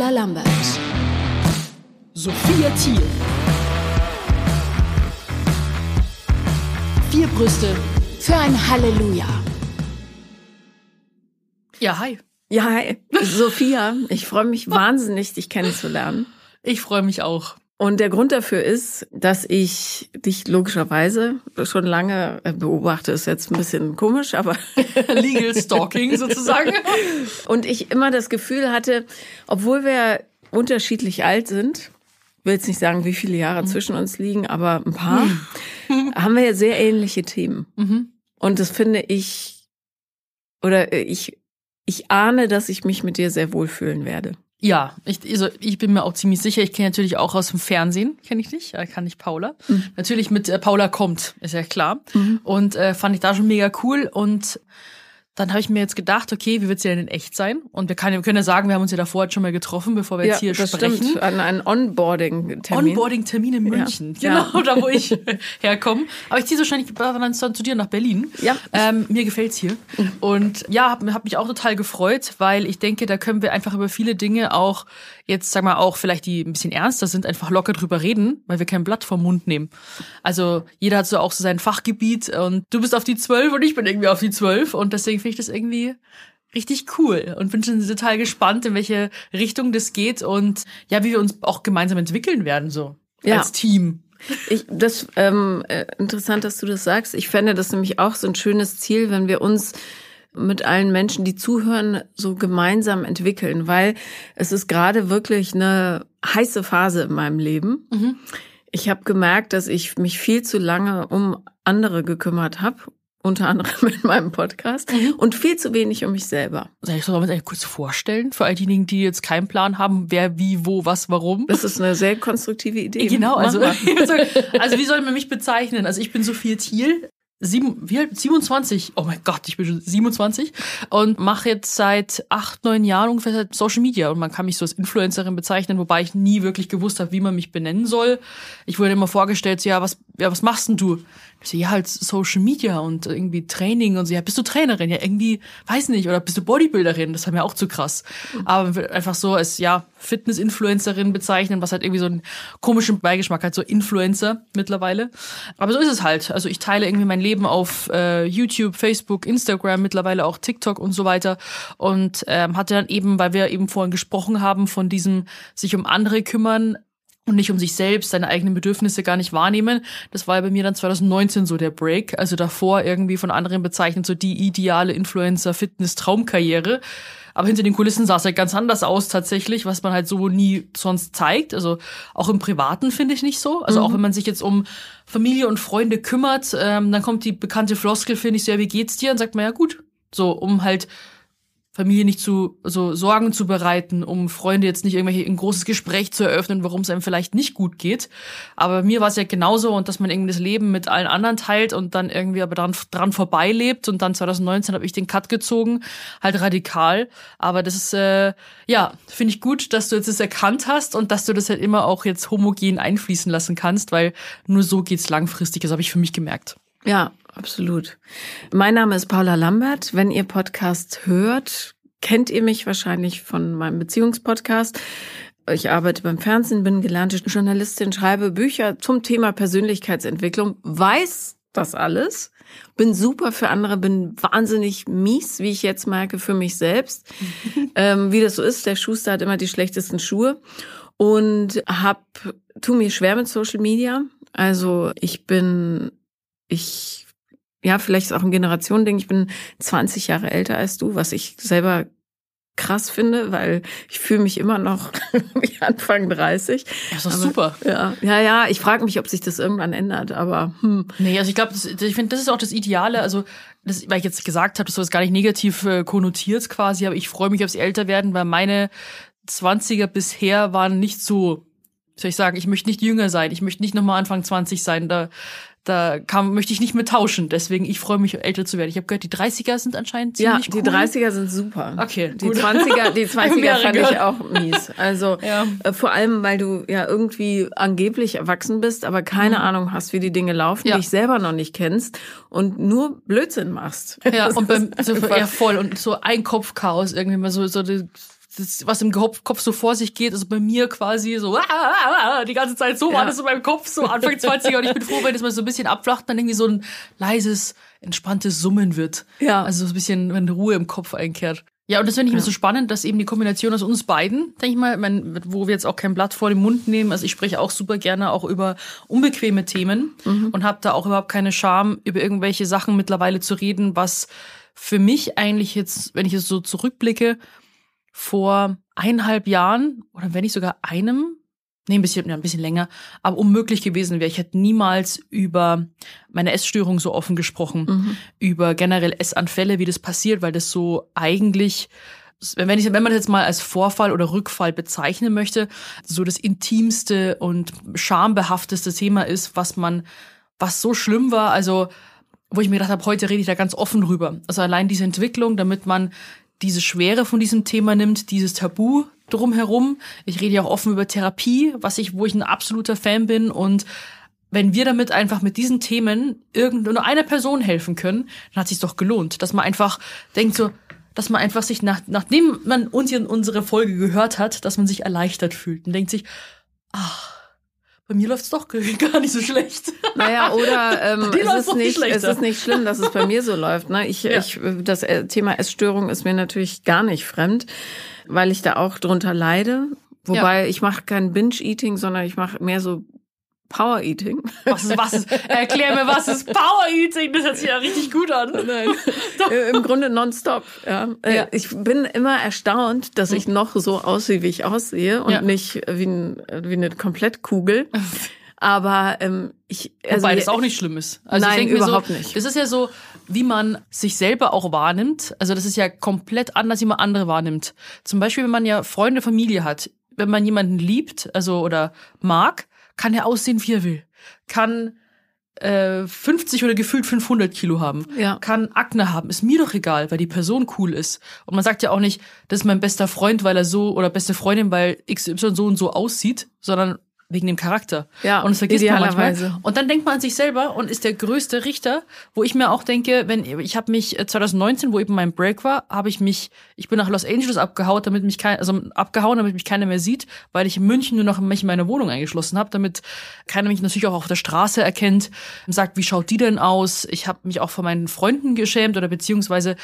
Paula Lambert. Sophia Thiel. Vier Brüste für ein Halleluja. Ja, hi. Ja, hi. Sophia, ich freue mich wahnsinnig, dich kennenzulernen. Ich freue mich auch. Und der Grund dafür ist, dass ich dich logischerweise schon lange äh, beobachte, ist jetzt ein bisschen komisch, aber Legal Stalking sozusagen. Und ich immer das Gefühl hatte, obwohl wir unterschiedlich alt sind, will jetzt nicht sagen, wie viele Jahre zwischen uns liegen, aber ein paar, haben wir ja sehr ähnliche Themen. Mhm. Und das finde ich, oder äh, ich, ich ahne, dass ich mich mit dir sehr wohlfühlen werde. Ja, ich, also ich bin mir auch ziemlich sicher. Ich kenne natürlich auch aus dem Fernsehen, kenne ich dich, äh, kann ich Paula. Natürlich mit äh, Paula kommt, ist ja klar. Und äh, fand ich da schon mega cool. Und dann habe ich mir jetzt gedacht, okay, wie wird sie denn in echt sein? Und wir, kann, wir können ja sagen, wir haben uns ja davor jetzt schon mal getroffen, bevor wir jetzt hier das sprechen. stimmt. An einen Onboarding-Termin. Onboarding-Termin in München, Ja. genau, da wo ich herkomme. Aber ich ziehe wahrscheinlich dann zu dir nach Berlin. Ja. Ähm, mir gefällt's hier. Und ja, habe hab mich auch total gefreut, weil ich denke, da können wir einfach über viele Dinge auch jetzt, sag mal, auch vielleicht die ein bisschen ernster sind, einfach locker drüber reden, weil wir kein Blatt vom Mund nehmen. Also jeder hat so auch so sein Fachgebiet und du bist auf die zwölf und ich bin irgendwie auf die zwölf und deswegen finde ich das irgendwie richtig cool und bin schon total gespannt, in welche Richtung das geht und ja, wie wir uns auch gemeinsam entwickeln werden, so Ja. als Team. Ich, das ähm, äh, interessant, dass du das sagst. Ich fände das nämlich auch so ein schönes Ziel, wenn wir uns mit allen Menschen, die zuhören, so gemeinsam entwickeln, weil es ist gerade wirklich eine heiße Phase in meinem Leben. Ich habe gemerkt, dass ich mich viel zu lange um andere gekümmert habe, unter anderem mit meinem Podcast und viel zu wenig um mich selber. Soll ich man eigentlich kurz vorstellen für all diejenigen, die jetzt keinen Plan haben, wer, wie, wo, was, warum? Das ist eine sehr konstruktive Idee. Genau, also, mal. also wie soll man mich bezeichnen? Also ich bin Sophie Thiel, sieben, wie alt? 27. Oh mein Gott, ich bin schon 27 und mache jetzt seit acht, neun Jahren ungefähr Social Media und man kann mich so als Influencerin bezeichnen, wobei ich nie wirklich gewusst habe, wie man mich benennen soll. Ich wurde immer vorgestellt, so, ja, was, ja, was machst denn du? Ich so, ja, halt Social Media und irgendwie Training und so, ja, bist du Trainerin? Ja, irgendwie, weiß nicht, oder bist du Bodybuilderin? Das war mir auch zu krass. Aber einfach so als, ja, Fitness-Influencerin bezeichnen, was halt irgendwie so einen komischen Beigeschmack hat, so Influencer mittlerweile. Aber so ist es halt. Also ich teile irgendwie mein Leben auf äh, YouTube, Facebook, Instagram, mittlerweile auch TikTok und so weiter. Und ähm, hatte dann eben, weil wir eben vorhin gesprochen haben, von diesem sich um andere kümmern, und nicht um sich selbst, seine eigenen Bedürfnisse gar nicht wahrnehmen. Das war ja bei mir dann 2019 so der Break. Also davor irgendwie von anderen bezeichnet so die ideale Influencer-Fitness-Traumkarriere. Aber hinter den Kulissen sah es halt ganz anders aus tatsächlich, was man halt so nie sonst zeigt. Also auch im Privaten finde ich nicht so. Also auch wenn man sich jetzt um Familie und Freunde kümmert, ähm, dann kommt die bekannte Floskel, finde ich, so, ja, wie geht's dir? Und sagt man, ja gut. So, um halt Familie nicht zu so Sorgen zu bereiten, um Freunde jetzt nicht irgendwelche ein großes Gespräch zu eröffnen, warum es einem vielleicht nicht gut geht. Aber mir war es ja genauso und dass man irgendwie das Leben mit allen anderen teilt und dann irgendwie aber dran, dran vorbeilebt und dann 2019 habe ich den Cut gezogen, halt radikal. Aber das ist äh, ja finde ich gut, dass du jetzt das erkannt hast und dass du das halt immer auch jetzt homogen einfließen lassen kannst, weil nur so geht's langfristig. Das habe ich für mich gemerkt. Ja, absolut. Mein Name ist Paula Lambert. Wenn ihr Podcast hört, kennt ihr mich wahrscheinlich von meinem Beziehungspodcast. Ich arbeite beim Fernsehen, bin gelernte Journalistin, schreibe Bücher zum Thema Persönlichkeitsentwicklung, weiß das alles, bin super für andere, bin wahnsinnig mies, wie ich jetzt merke, für mich selbst. ähm, wie das so ist, der Schuster hat immer die schlechtesten Schuhe und hab, tu mir schwer mit Social Media. Also ich bin ich, ja, vielleicht ist auch ein Generationending. Ich bin 20 Jahre älter als du, was ich selber krass finde, weil ich fühle mich immer noch wie Anfang 30. Ja, ist doch super. Ja, ja, ja. Ich frage mich, ob sich das irgendwann ändert, aber hm. Nee, also ich glaube, ich finde, das ist auch das Ideale. Also, das, weil ich jetzt gesagt habe, dass du das gar nicht negativ äh, konnotiert quasi, aber ich freue mich aufs Älterwerden, weil meine 20er bisher waren nicht so, soll ich sagen, ich möchte nicht jünger sein, ich möchte nicht nochmal Anfang 20 sein, da, da kam, möchte ich nicht mehr tauschen. Deswegen, ich freue mich, älter zu werden. Ich habe gehört, die 30er sind anscheinend ja, ziemlich die cool. 30er sind super. Okay, Die gut. 20er, die 20er Mehrere fand ich gehört. auch mies. Also Ja. äh, vor allem, weil du ja irgendwie angeblich erwachsen bist, aber keine Ahnung hast, wie die Dinge laufen, Mhm. Ja. dich selber noch nicht kennst und nur Blödsinn machst. Ja, Das und beim, so, ja, voll. Und so ein Kopfchaos irgendwie mal so, so die das, was im Kopf, Kopf so vor sich geht, also bei mir quasi so ah, ah, ah, die ganze Zeit so war Ja. das in meinem Kopf, so Anfang 20er und ich bin froh, wenn das mal so ein bisschen abflacht, dann irgendwie so ein leises, entspanntes Summen wird. Ja. Also so ein bisschen, wenn Ruhe im Kopf einkehrt. Ja, und das finde ich mir so spannend, dass eben die Kombination aus uns beiden, denke ich mal, mein, wo wir jetzt auch kein Blatt vor den Mund nehmen. Also ich spreche auch super gerne auch über unbequeme Themen und habe da auch überhaupt keine Scham, über irgendwelche Sachen mittlerweile zu reden, was für mich eigentlich jetzt, wenn ich jetzt so zurückblicke, vor eineinhalb Jahren oder wenn nicht sogar einem, nee, ein bisschen, ja, ein bisschen länger, aber unmöglich gewesen wäre. Ich hätte niemals über meine Essstörung so offen gesprochen, über generell Essanfälle, wie das passiert, weil das so eigentlich wenn, ich, wenn man das jetzt mal als Vorfall oder Rückfall bezeichnen möchte, so das intimste und schambehafteste Thema ist, was man, was so schlimm war, also wo ich mir gedacht habe, heute rede ich da ganz offen drüber. Also allein diese Entwicklung, damit man diese Schwere von diesem Thema nimmt, dieses Tabu drumherum. Ich rede ja auch offen über Therapie, was ich, wo ich ein absoluter Fan bin und wenn wir damit einfach mit diesen Themen irgend nur einer Person helfen können, dann hat sich's doch gelohnt, dass man einfach denkt so, dass man einfach sich nach, nachdem man uns in unsere Folge gehört hat, dass man sich erleichtert fühlt und denkt sich, ach, bei mir läuft's doch gar nicht so schlecht. Naja, oder ähm, es, läuft ist nicht es ist nicht schlimm, dass es bei mir so läuft. Ne? Ich, Ja. ich, das äh, Thema Essstörung ist mir natürlich gar nicht fremd, weil ich da auch drunter leide. Wobei ich mache kein Binge-Eating, sondern ich mache mehr so Power-Eating. Was ist, was ist, erklär mir, was ist Power Eating? Das hört sich ja richtig gut an. Nein. Im Grunde nonstop. Ja. Äh, Ja. Ich bin immer erstaunt, dass ich noch so aussehe, wie ich aussehe und Ja. nicht wie, ein, wie eine Komplettkugel. Aber ähm, ich also Wobei das auch nicht schlimm ist. Also Nein, ich überhaupt so, nicht. Das ist ja so, wie man sich selber auch wahrnimmt. Also das ist ja komplett anders, wie man andere wahrnimmt. Zum Beispiel, wenn man ja Freunde, Familie hat, wenn man jemanden liebt, also oder mag, kann er aussehen, wie er will. Kann äh, 50 oder gefühlt 500 Kilo haben. Ja. Kann Akne haben. Ist mir doch egal, weil die Person cool ist. Und man sagt ja auch nicht, das ist mein bester Freund, weil er so, oder beste Freundin, weil XY so und so aussieht, sondern wegen dem Charakter. Ja, und das vergisst man manchmal. Und dann denkt man an sich selber und ist der größte Richter, wo ich mir auch denke, wenn ich habe mich äh, 2019, wo eben mein Break war, habe ich mich, ich bin nach Los Angeles abgehauen, damit mich kein, also abgehauen, damit mich keiner mehr sieht, weil ich in München nur noch mich in meine Wohnung eingeschlossen habe, damit keiner mich natürlich auch auf der Straße erkennt und sagt, wie schaut die denn aus? Ich habe mich auch von meinen Freunden geschämt oder beziehungsweise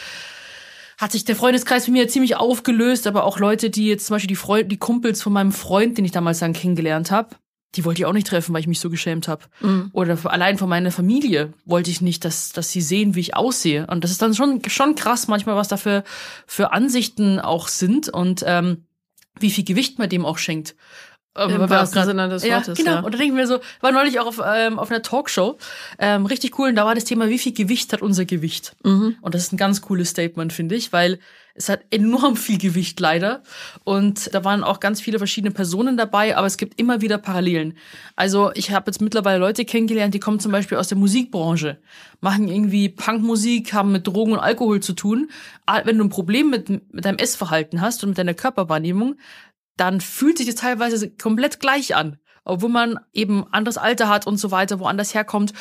hat sich der Freundeskreis für mich ziemlich aufgelöst, aber auch Leute, die jetzt zum Beispiel die Freund, die Kumpels von meinem Freund, den ich damals dann kennengelernt habe, die wollte ich auch nicht treffen, weil ich mich so geschämt habe. Oder allein von meiner Familie wollte ich nicht, dass, dass sie sehen, wie ich aussehe. Und das ist dann schon, schon krass manchmal, was da für, für Ansichten auch sind und ähm, wie viel Gewicht man dem auch schenkt. Im wahrsten Sinne des ja, Wortes, Genau, ja. und da denken wir so, war neulich auch auf, ähm, auf einer Talkshow, ähm, richtig cool, und da war das Thema, wie viel Gewicht hat unser Gewicht? Mhm. Und das ist ein ganz cooles Statement, finde ich, weil es hat enorm viel Gewicht leider. Und da waren auch ganz viele verschiedene Personen dabei, aber es gibt immer wieder Parallelen. Also ich habe jetzt mittlerweile Leute kennengelernt, die kommen zum Beispiel aus der Musikbranche, machen irgendwie Punkmusik, haben mit Drogen und Alkohol zu tun. Ah, Wenn du ein Problem mit, mit deinem Essverhalten hast und mit deiner Körperwahrnehmung, dann fühlt sich das teilweise komplett gleich an. Obwohl man eben anderes Alter hat und so weiter, woanders herkommt.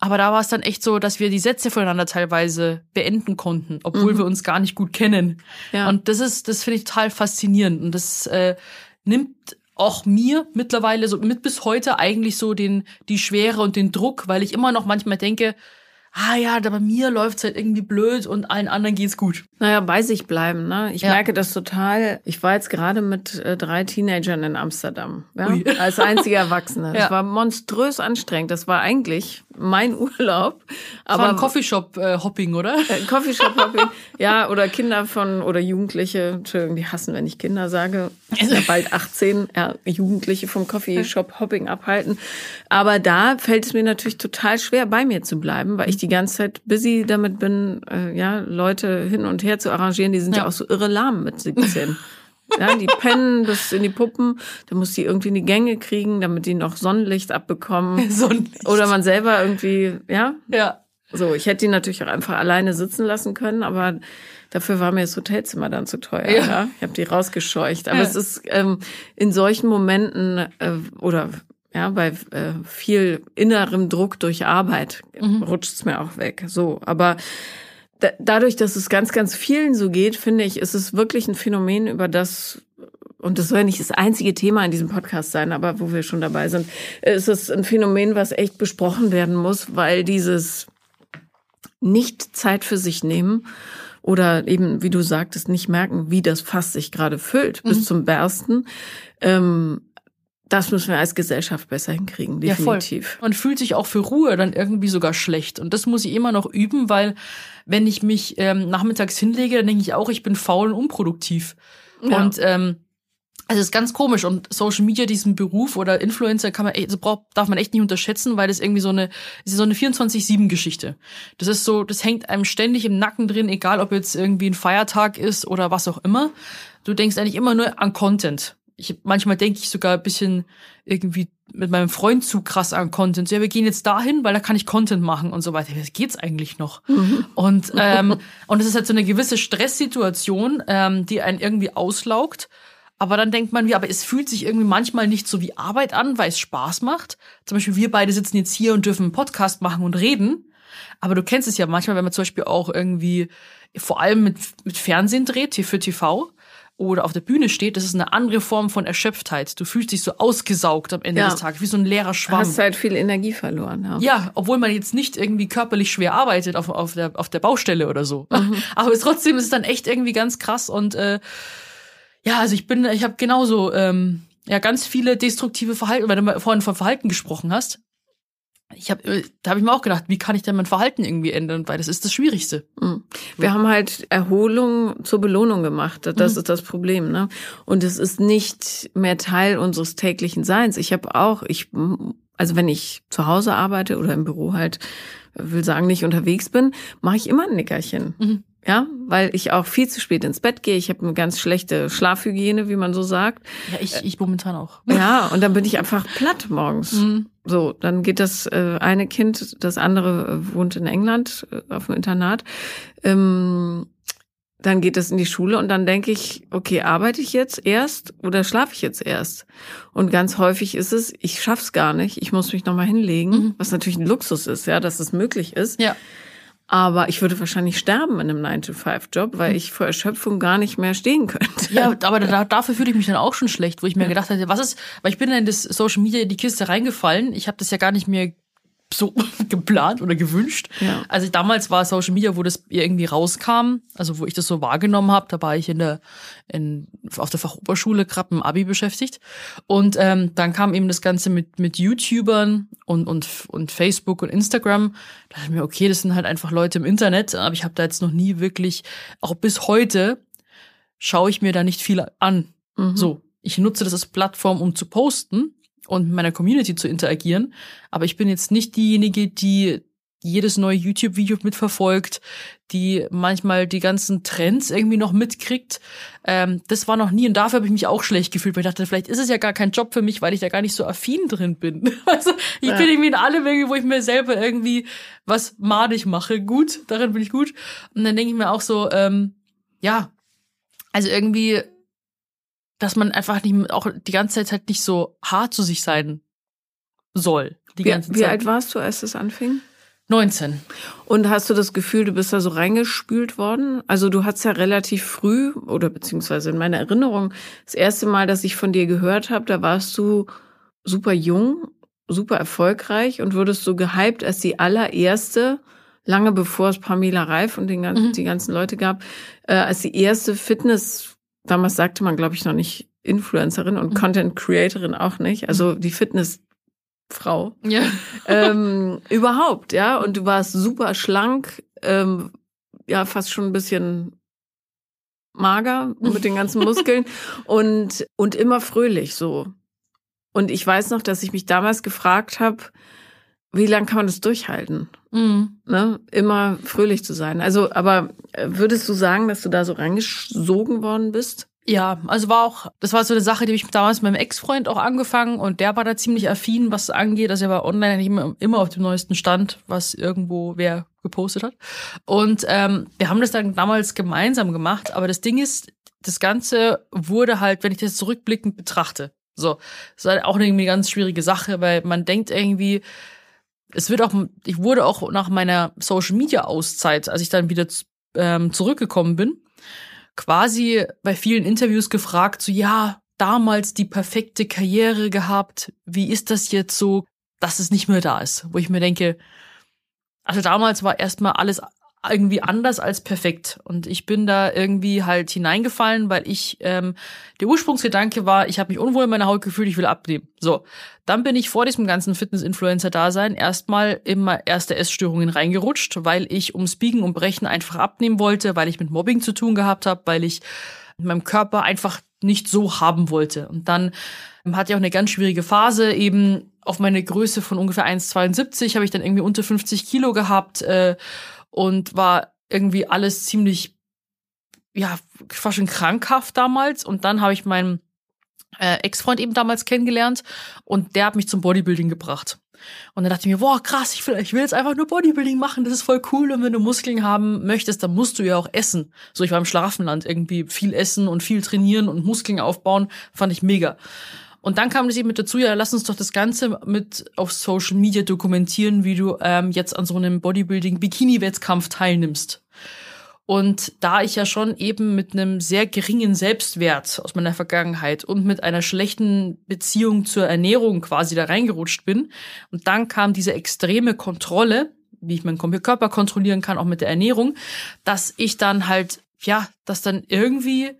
Aber da war es dann echt so, dass wir die Sätze voneinander teilweise beenden konnten, obwohl wir uns gar nicht gut kennen. Ja. Und das ist, das finde ich total faszinierend. Und das äh, nimmt auch mir mittlerweile so mit bis heute eigentlich so den, die Schwere und den Druck, weil ich immer noch manchmal denke, ah ja, da bei mir läuft's halt irgendwie blöd und allen anderen geht's gut. Naja, bei sich bleiben. Ne? Ich Ja. merke das total. Ich war jetzt gerade mit äh, drei Teenagern in Amsterdam. Ja? Ui. Als einziger Erwachsene. Das Ja. war monströs anstrengend. Das war eigentlich mein Urlaub. Aber Aber ein Coffeeshop-Hopping, oder? äh, Coffeeshop Hopping. ja, oder Kinder von, oder Jugendliche, Entschuldigung, die hassen, wenn ich Kinder sage. Ja, bald 18, ja, Jugendliche vom Coffeeshop Hopping abhalten. Aber da fällt es mir natürlich total schwer, bei mir zu bleiben, weil ich die ganze Zeit busy damit bin, äh, ja, Leute hin und her zu arrangieren. Die sind ja, Ja. auch so irre lahm mit 17. Ja, die pennen bis in die Puppen, da muss die irgendwie in die Gänge kriegen, damit die noch Sonnenlicht abbekommen. Sonnenlicht. Oder man selber irgendwie, ja, Ja. so, ich hätte die natürlich auch einfach alleine sitzen lassen können, aber dafür war mir das Hotelzimmer dann zu teuer. Ja. Ja. Ich habe die rausgescheucht. Aber Ja. es ist ähm, in solchen Momenten äh, oder ja, bei äh, viel innerem Druck durch Arbeit Mhm. rutscht es mir auch weg. So, aber da, dadurch, dass es ganz, ganz vielen so geht, finde ich, ist es wirklich ein Phänomen, über das und das soll ja nicht das einzige Thema in diesem Podcast sein, aber wo wir schon dabei sind, ist es ein Phänomen, was echt besprochen werden muss, weil dieses nicht Zeit für sich nehmen oder eben, wie du sagtest, nicht merken, wie das Fass sich gerade füllt, mhm. bis zum Bersten, ähm, das müssen wir als Gesellschaft besser hinkriegen, definitiv. Ja, voll. Man fühlt sich auch für Ruhe dann irgendwie sogar schlecht. Und das muss ich immer noch üben, weil wenn ich mich ähm, nachmittags hinlege, dann denke ich auch, ich bin faul und unproduktiv. Ja. Und ähm, also es ist ganz komisch und Social Media, diesen Beruf oder Influencer kann man, also braucht, darf man echt nicht unterschätzen, weil das irgendwie so eine, das ist so eine 24-7-Geschichte. Das ist so, das hängt einem ständig im Nacken drin, egal ob jetzt irgendwie ein Feiertag ist oder was auch immer. Du denkst eigentlich immer nur an Content. Ich, manchmal denke ich sogar ein bisschen irgendwie mit meinem Freund zu krass an Content. Ja, wir gehen jetzt dahin, weil da kann ich Content machen und so weiter. Was geht's eigentlich noch? Mhm. Und ähm, und es ist halt so eine gewisse Stresssituation, ähm, die einen irgendwie auslaugt. Aber dann denkt man, wie, aber es fühlt sich irgendwie manchmal nicht so wie Arbeit an, weil es Spaß macht. Zum Beispiel wir beide sitzen jetzt hier und dürfen einen Podcast machen und reden. Aber du kennst es ja manchmal, wenn man zum Beispiel auch irgendwie vor allem mit, mit Fernsehen dreht, hier für TV oder auf der Bühne steht, das ist eine andere Form von Erschöpftheit. Du fühlst dich so ausgesaugt am Ende ja. des Tages, wie so ein leerer Schwamm. Du hast halt viel Energie verloren. Ja. ja, obwohl man jetzt nicht irgendwie körperlich schwer arbeitet auf, auf, der, auf der Baustelle oder so. Mhm. Aber es, trotzdem ist es dann echt irgendwie ganz krass und äh, ja, also ich bin, ich habe genauso ähm, ja ganz viele destruktive Verhalten, weil du vorhin von Verhalten gesprochen hast. Ich habe, äh, da habe ich mir auch gedacht, wie kann ich denn mein Verhalten irgendwie ändern, weil das ist das Schwierigste. Mhm. Wir haben halt Erholung zur Belohnung gemacht. Das mhm. ist das Problem, ne? Und es ist nicht mehr Teil unseres täglichen Seins. Ich habe auch, ich, also wenn ich zu Hause arbeite oder im Büro halt, will sagen nicht unterwegs bin, mache ich immer ein Nickerchen. Ja, weil ich auch viel zu spät ins Bett gehe. Ich habe eine ganz schlechte Schlafhygiene, wie man so sagt. Ja, ich, ich momentan auch. Ja, und dann bin ich einfach platt morgens. Mhm. So, dann geht das äh, eine Kind, das andere äh, wohnt in England äh, auf dem Internat. Ähm, dann geht es in die Schule und dann denke ich, okay, arbeite ich jetzt erst oder schlafe ich jetzt erst? Und ganz häufig ist es, ich schaff's gar nicht, ich muss mich nochmal hinlegen, mhm. was natürlich ein Luxus ist, ja, dass es möglich ist. Ja. Aber ich würde wahrscheinlich sterben in einem 9-to-5-Job, weil hm. ich vor Erschöpfung gar nicht mehr stehen könnte. Ja, aber da, dafür fühle ich mich dann auch schon schlecht, wo ich mir gedacht hätte, was ist, weil ich bin in das Social Media in die Kiste reingefallen. Ich habe das ja gar nicht mehr so geplant oder gewünscht. Ja. Also damals war Social Media, wo das irgendwie rauskam, also wo ich das so wahrgenommen habe, da war ich in der in, auf der Fachoberschule gerade im Abi beschäftigt und ähm, dann kam eben das Ganze mit mit YouTubern und und und Facebook und Instagram. Da dachte ich mir, okay, das sind halt einfach Leute im Internet, aber ich habe da jetzt noch nie wirklich, auch bis heute schaue ich mir da nicht viel an. Mhm. So, ich nutze das als Plattform, um zu posten und mit meiner Community zu interagieren. Aber ich bin jetzt nicht diejenige, die jedes neue YouTube-Video mitverfolgt, die manchmal die ganzen Trends irgendwie noch mitkriegt. Ähm, das war noch nie und dafür habe ich mich auch schlecht gefühlt, weil ich dachte, vielleicht ist es ja gar kein Job für mich, weil ich da gar nicht so affin drin bin. Also ich ja. bin irgendwie in allem irgendwie, wo ich mir selber irgendwie was madig mache. Gut, darin bin ich gut. Und dann denke ich mir auch so, ähm, ja, also irgendwie dass man einfach nicht auch die ganze Zeit halt nicht so hart zu sich sein soll. Die wie, ganze Zeit. wie alt warst du, als es anfing? 19. Und hast du das Gefühl, du bist da so reingespült worden? Also du hattest ja relativ früh, oder beziehungsweise in meiner Erinnerung, das erste Mal, dass ich von dir gehört habe, da warst du super jung, super erfolgreich und wurdest so gehypt als die allererste, lange bevor es Pamela Reif und den ganzen, mhm. die ganzen Leute gab, äh, als die erste Fitness- damals sagte man, glaube ich, noch nicht Influencerin und mhm. Content Creatorin auch nicht. Also die Fitnessfrau. Ja. ähm, überhaupt, ja. Und du warst super schlank, ähm, ja, fast schon ein bisschen mager mit den ganzen Muskeln und, und immer fröhlich so. Und ich weiß noch, dass ich mich damals gefragt habe, wie lange kann man das durchhalten? Mhm. Ne? Immer fröhlich zu sein. Also, aber äh, würdest du sagen, dass du da so reingesogen worden bist? Ja, also war auch, das war so eine Sache, die ich damals mit meinem Ex-Freund auch angefangen und der war da ziemlich affin, was angeht. Also er war online nicht immer, immer auf dem neuesten Stand, was irgendwo wer gepostet hat. Und ähm, wir haben das dann damals gemeinsam gemacht, aber das Ding ist, das Ganze wurde halt, wenn ich das zurückblickend betrachte, so, das ist halt auch irgendwie eine ganz schwierige Sache, weil man denkt irgendwie, es wird auch, ich wurde auch nach meiner Social Media Auszeit, als ich dann wieder ähm, zurückgekommen bin, quasi bei vielen Interviews gefragt, so ja, damals die perfekte Karriere gehabt, wie ist das jetzt so, dass es nicht mehr da ist? Wo ich mir denke, also damals war erstmal alles irgendwie anders als perfekt. Und ich bin da irgendwie halt hineingefallen, weil ich, ähm, der Ursprungsgedanke war, ich habe mich unwohl in meiner Haut gefühlt, ich will abnehmen. So, dann bin ich vor diesem ganzen Fitness-Influencer-Dasein erstmal immer erste Essstörungen reingerutscht, weil ich ums Biegen und Brechen einfach abnehmen wollte, weil ich mit Mobbing zu tun gehabt habe, weil ich meinem Körper einfach nicht so haben wollte. Und dann hatte ich auch eine ganz schwierige Phase, eben auf meine Größe von ungefähr 1,72 habe ich dann irgendwie unter 50 Kilo gehabt äh, und war irgendwie alles ziemlich, ja, fast schon krankhaft damals. Und dann habe ich meinen äh, Ex-Freund eben damals kennengelernt und der hat mich zum Bodybuilding gebracht. Und dann dachte ich mir, boah, krass, ich will, ich will jetzt einfach nur Bodybuilding machen, das ist voll cool. Und wenn du Muskeln haben möchtest, dann musst du ja auch essen. So, ich war im Schlafenland irgendwie viel essen und viel trainieren und Muskeln aufbauen, fand ich mega. Und dann kam das eben mit dazu, ja, lass uns doch das Ganze mit auf Social Media dokumentieren, wie du ähm, jetzt an so einem Bodybuilding-Bikini-Wettkampf teilnimmst. Und da ich ja schon eben mit einem sehr geringen Selbstwert aus meiner Vergangenheit und mit einer schlechten Beziehung zur Ernährung quasi da reingerutscht bin, und dann kam diese extreme Kontrolle, wie ich meinen Körper kontrollieren kann, auch mit der Ernährung, dass ich dann halt, ja, dass dann irgendwie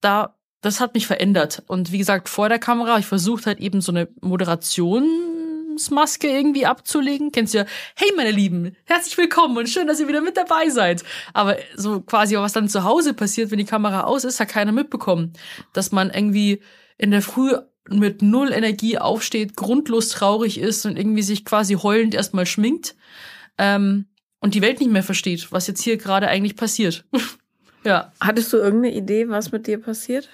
da, das hat mich verändert. Und wie gesagt, vor der Kamera, ich versucht halt eben so eine Moderation Lebensmaske irgendwie abzulegen. Kennst du ja, hey meine Lieben, herzlich willkommen und schön, dass ihr wieder mit dabei seid. Aber so quasi, was dann zu Hause passiert, wenn die Kamera aus ist, hat keiner mitbekommen. Dass man irgendwie in der Früh mit null Energie aufsteht, grundlos traurig ist und irgendwie sich quasi heulend erstmal schminkt ähm, und die Welt nicht mehr versteht, was jetzt hier gerade eigentlich passiert. ja. Hattest du irgendeine Idee, was mit dir passiert?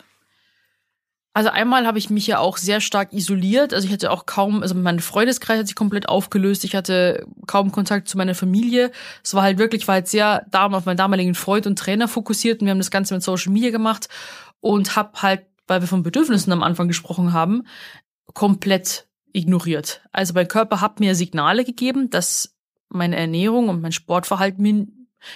Also einmal habe ich mich ja auch sehr stark isoliert. Also ich hatte auch kaum, also mein Freundeskreis hat sich komplett aufgelöst. Ich hatte kaum Kontakt zu meiner Familie. Es war halt wirklich, war halt sehr auf meinen damaligen Freund und Trainer fokussiert und wir haben das Ganze mit Social Media gemacht und habe halt, weil wir von Bedürfnissen am Anfang gesprochen haben, komplett ignoriert. Also mein Körper hat mir Signale gegeben, dass meine Ernährung und mein Sportverhalten mir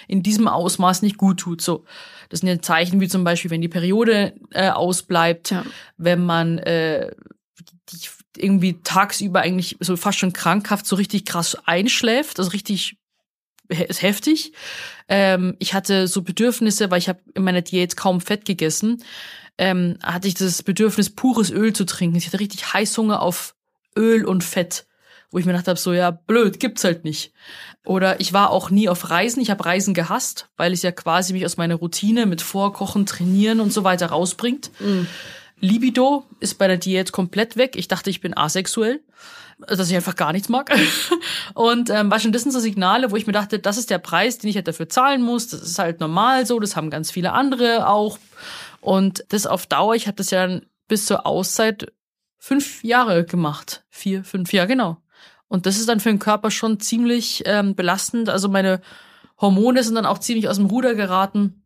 in diesem Ausmaß nicht gut tut. So, das sind ja Zeichen wie zum Beispiel, wenn die Periode äh, ausbleibt, ja. wenn man äh, die, irgendwie tagsüber eigentlich so fast schon krankhaft so richtig krass einschläft, also richtig ist heftig. Ähm, ich hatte so Bedürfnisse, weil ich habe in meiner Diät kaum Fett gegessen, ähm, hatte ich das Bedürfnis, pures Öl zu trinken. Ich hatte richtig Heißhunger auf Öl und Fett wo ich mir gedacht habe, so ja, blöd, gibt's halt nicht. Oder ich war auch nie auf Reisen. Ich habe Reisen gehasst, weil es ja quasi mich aus meiner Routine mit Vorkochen, Trainieren und so weiter rausbringt. Mhm. Libido ist bei der Diät komplett weg. Ich dachte, ich bin asexuell, dass ich einfach gar nichts mag. Und ähm, war schon das sind so Signale, wo ich mir dachte, das ist der Preis, den ich halt dafür zahlen muss. Das ist halt normal so. Das haben ganz viele andere auch. Und das auf Dauer, ich habe das ja bis zur Auszeit fünf Jahre gemacht. Vier, fünf Jahre, genau. Und das ist dann für den Körper schon ziemlich ähm, belastend. Also meine Hormone sind dann auch ziemlich aus dem Ruder geraten.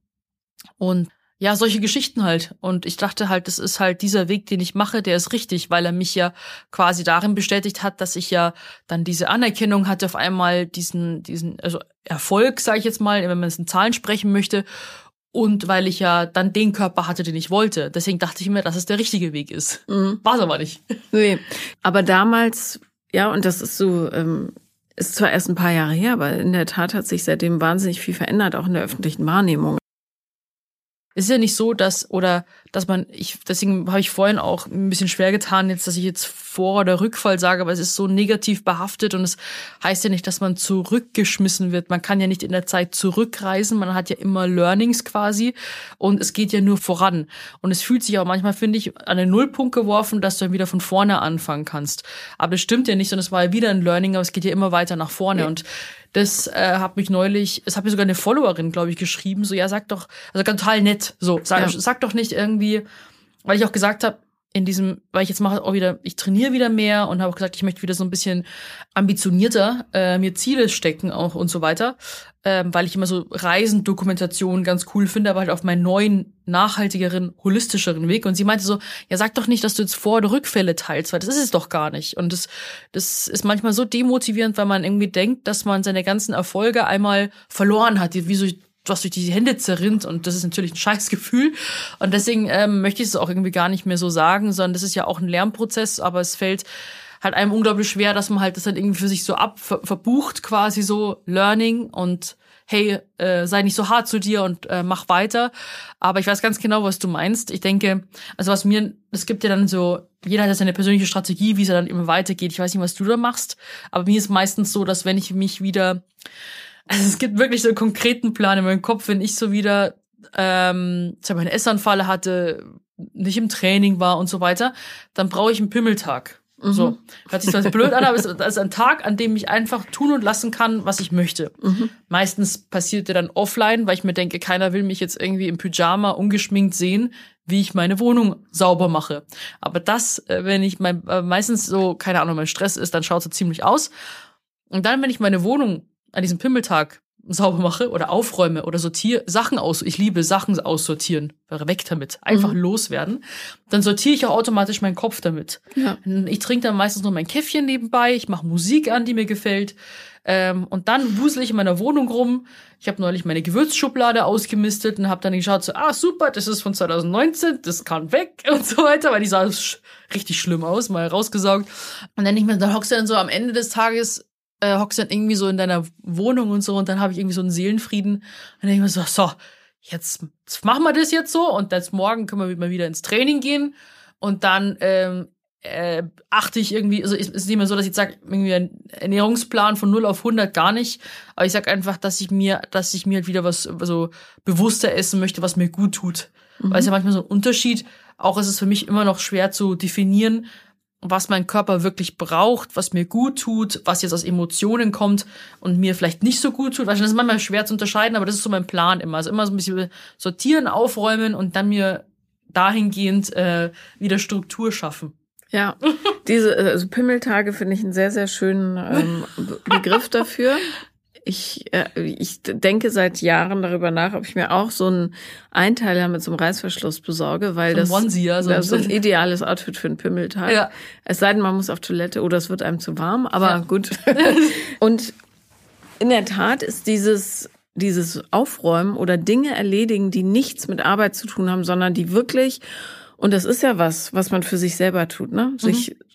Und ja, solche Geschichten halt. Und ich dachte halt, das ist halt dieser Weg, den ich mache, der ist richtig, weil er mich ja quasi darin bestätigt hat, dass ich ja dann diese Anerkennung hatte, auf einmal diesen, diesen, also Erfolg, sage ich jetzt mal, wenn man es in Zahlen sprechen möchte. Und weil ich ja dann den Körper hatte, den ich wollte. Deswegen dachte ich mir, dass es der richtige Weg ist. Mhm. War es aber nicht. Nee. Aber damals ja, und das ist so, ähm, ist zwar erst ein paar Jahre her, aber in der Tat hat sich seitdem wahnsinnig viel verändert, auch in der öffentlichen Wahrnehmung. Es ist ja nicht so, dass, oder dass man, ich, deswegen habe ich vorhin auch ein bisschen schwer getan, jetzt, dass ich jetzt Vor- oder Rückfall sage, aber es ist so negativ behaftet und es heißt ja nicht, dass man zurückgeschmissen wird. Man kann ja nicht in der Zeit zurückreisen, man hat ja immer Learnings quasi und es geht ja nur voran. Und es fühlt sich auch manchmal, finde ich, an den Nullpunkt geworfen, dass du dann wieder von vorne anfangen kannst. Aber das stimmt ja nicht, sondern es war ja wieder ein Learning, aber es geht ja immer weiter nach vorne. Ja. Und das äh, hat mich neulich, es hat mir sogar eine Followerin, glaube ich, geschrieben, so ja, sag doch, also total nett, so, sag, ja. sag doch nicht irgendwie, weil ich auch gesagt habe, in diesem, weil ich jetzt mache auch wieder, ich trainiere wieder mehr und habe auch gesagt, ich möchte wieder so ein bisschen ambitionierter äh, mir Ziele stecken auch und so weiter, ähm, weil ich immer so Reisendokumentationen ganz cool finde, aber halt auf meinen neuen, nachhaltigeren, holistischeren Weg. Und sie meinte so, ja, sag doch nicht, dass du jetzt Vor- oder Rückfälle teilst, weil das ist es doch gar nicht. Und das, das ist manchmal so demotivierend, weil man irgendwie denkt, dass man seine ganzen Erfolge einmal verloren hat, wie so was durch die Hände zerrinnt und das ist natürlich ein Scheißgefühl und deswegen ähm, möchte ich es auch irgendwie gar nicht mehr so sagen, sondern das ist ja auch ein Lernprozess, aber es fällt halt einem unglaublich schwer, dass man halt das dann irgendwie für sich so ab verbucht quasi so Learning und hey, äh, sei nicht so hart zu dir und äh, mach weiter. Aber ich weiß ganz genau, was du meinst. Ich denke, also was mir, es gibt ja dann so, jeder hat ja seine persönliche Strategie, wie es dann immer weitergeht. Ich weiß nicht, was du da machst, aber mir ist meistens so, dass wenn ich mich wieder, also es gibt wirklich so einen konkreten Plan in meinem Kopf, wenn ich so wieder ähm, eine Essanfalle hatte, nicht im Training war und so weiter, dann brauche ich einen Pimmeltag. Mhm. So. Hört sich zwar blöd an, aber es ist ein Tag, an dem ich einfach tun und lassen kann, was ich möchte. Mhm. Meistens passiert der dann offline, weil ich mir denke, keiner will mich jetzt irgendwie im Pyjama ungeschminkt sehen, wie ich meine Wohnung sauber mache. Aber das, äh, wenn ich mein, äh, meistens so, keine Ahnung, mein Stress ist, dann schaut es ziemlich aus. Und dann, wenn ich meine Wohnung an diesem Pimmeltag sauber mache oder aufräume oder sortiere Sachen aus. Ich liebe Sachen aussortieren. Weg damit. Einfach mhm. loswerden. Dann sortiere ich auch automatisch meinen Kopf damit. Ja. Ich trinke dann meistens noch mein Käffchen nebenbei. Ich mache Musik an, die mir gefällt. Ähm, und dann wusel ich in meiner Wohnung rum. Ich habe neulich meine Gewürzschublade ausgemistet und habe dann geschaut, so, ah super, das ist von 2019, das kann weg und so weiter, weil die sah richtig schlimm aus, mal rausgesaugt. Und dann nicht mehr, dann hockst du dann so am Ende des Tages äh, hockst dann irgendwie so in deiner Wohnung und so und dann habe ich irgendwie so einen Seelenfrieden. Und dann denke ich mir so, so, jetzt, jetzt machen wir das jetzt so und dann morgen können wir mal wieder ins Training gehen und dann ähm, äh, achte ich irgendwie, also es ist nicht mehr so, dass ich sage, irgendwie ein Ernährungsplan von 0 auf 100 gar nicht, aber ich sag einfach, dass ich mir, dass ich mir halt wieder was so bewusster essen möchte, was mir gut tut. Mhm. Weil es ja manchmal so ein Unterschied, auch ist es für mich immer noch schwer zu definieren, was mein Körper wirklich braucht, was mir gut tut, was jetzt aus Emotionen kommt und mir vielleicht nicht so gut tut. Das ist manchmal schwer zu unterscheiden, aber das ist so mein Plan immer. Also immer so ein bisschen sortieren, aufräumen und dann mir dahingehend äh, wieder Struktur schaffen. Ja, diese also Pimmeltage finde ich einen sehr, sehr schönen ähm, Begriff dafür ich, äh, ich denke seit Jahren darüber nach, ob ich mir auch so einen Einteiler mit so einem Reißverschluss besorge, weil so das, Onesie, ja, so das ist ein ideales Outfit für einen Pimmeltag. Ja. Es sei denn, man muss auf Toilette oder es wird einem zu warm, aber ja. gut. Und in der Tat ist dieses dieses Aufräumen oder Dinge erledigen, die nichts mit Arbeit zu tun haben, sondern die wirklich und das ist ja was, was man für sich selber tut, ne? Sich mhm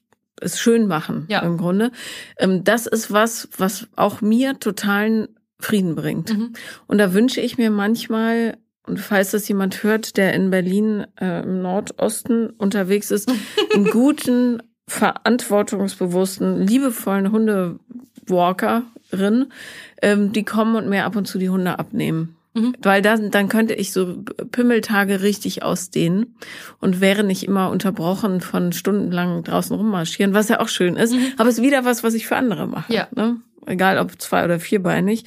es schön machen ja. im Grunde. Ähm, das ist was, was auch mir totalen Frieden bringt. Mhm. Und da wünsche ich mir manchmal, und falls das jemand hört, der in Berlin äh, im Nordosten unterwegs ist, einen guten, verantwortungsbewussten, liebevollen Hundewalkerin, ähm, die kommen und mir ab und zu die Hunde abnehmen. Mhm. Weil dann, dann könnte ich so Pimmeltage richtig ausdehnen und wäre nicht immer unterbrochen von stundenlang draußen rummarschieren, was ja auch schön ist. Mhm. Aber es ist wieder was, was ich für andere mache. Ja. Ne? Egal ob zwei- oder vierbeinig.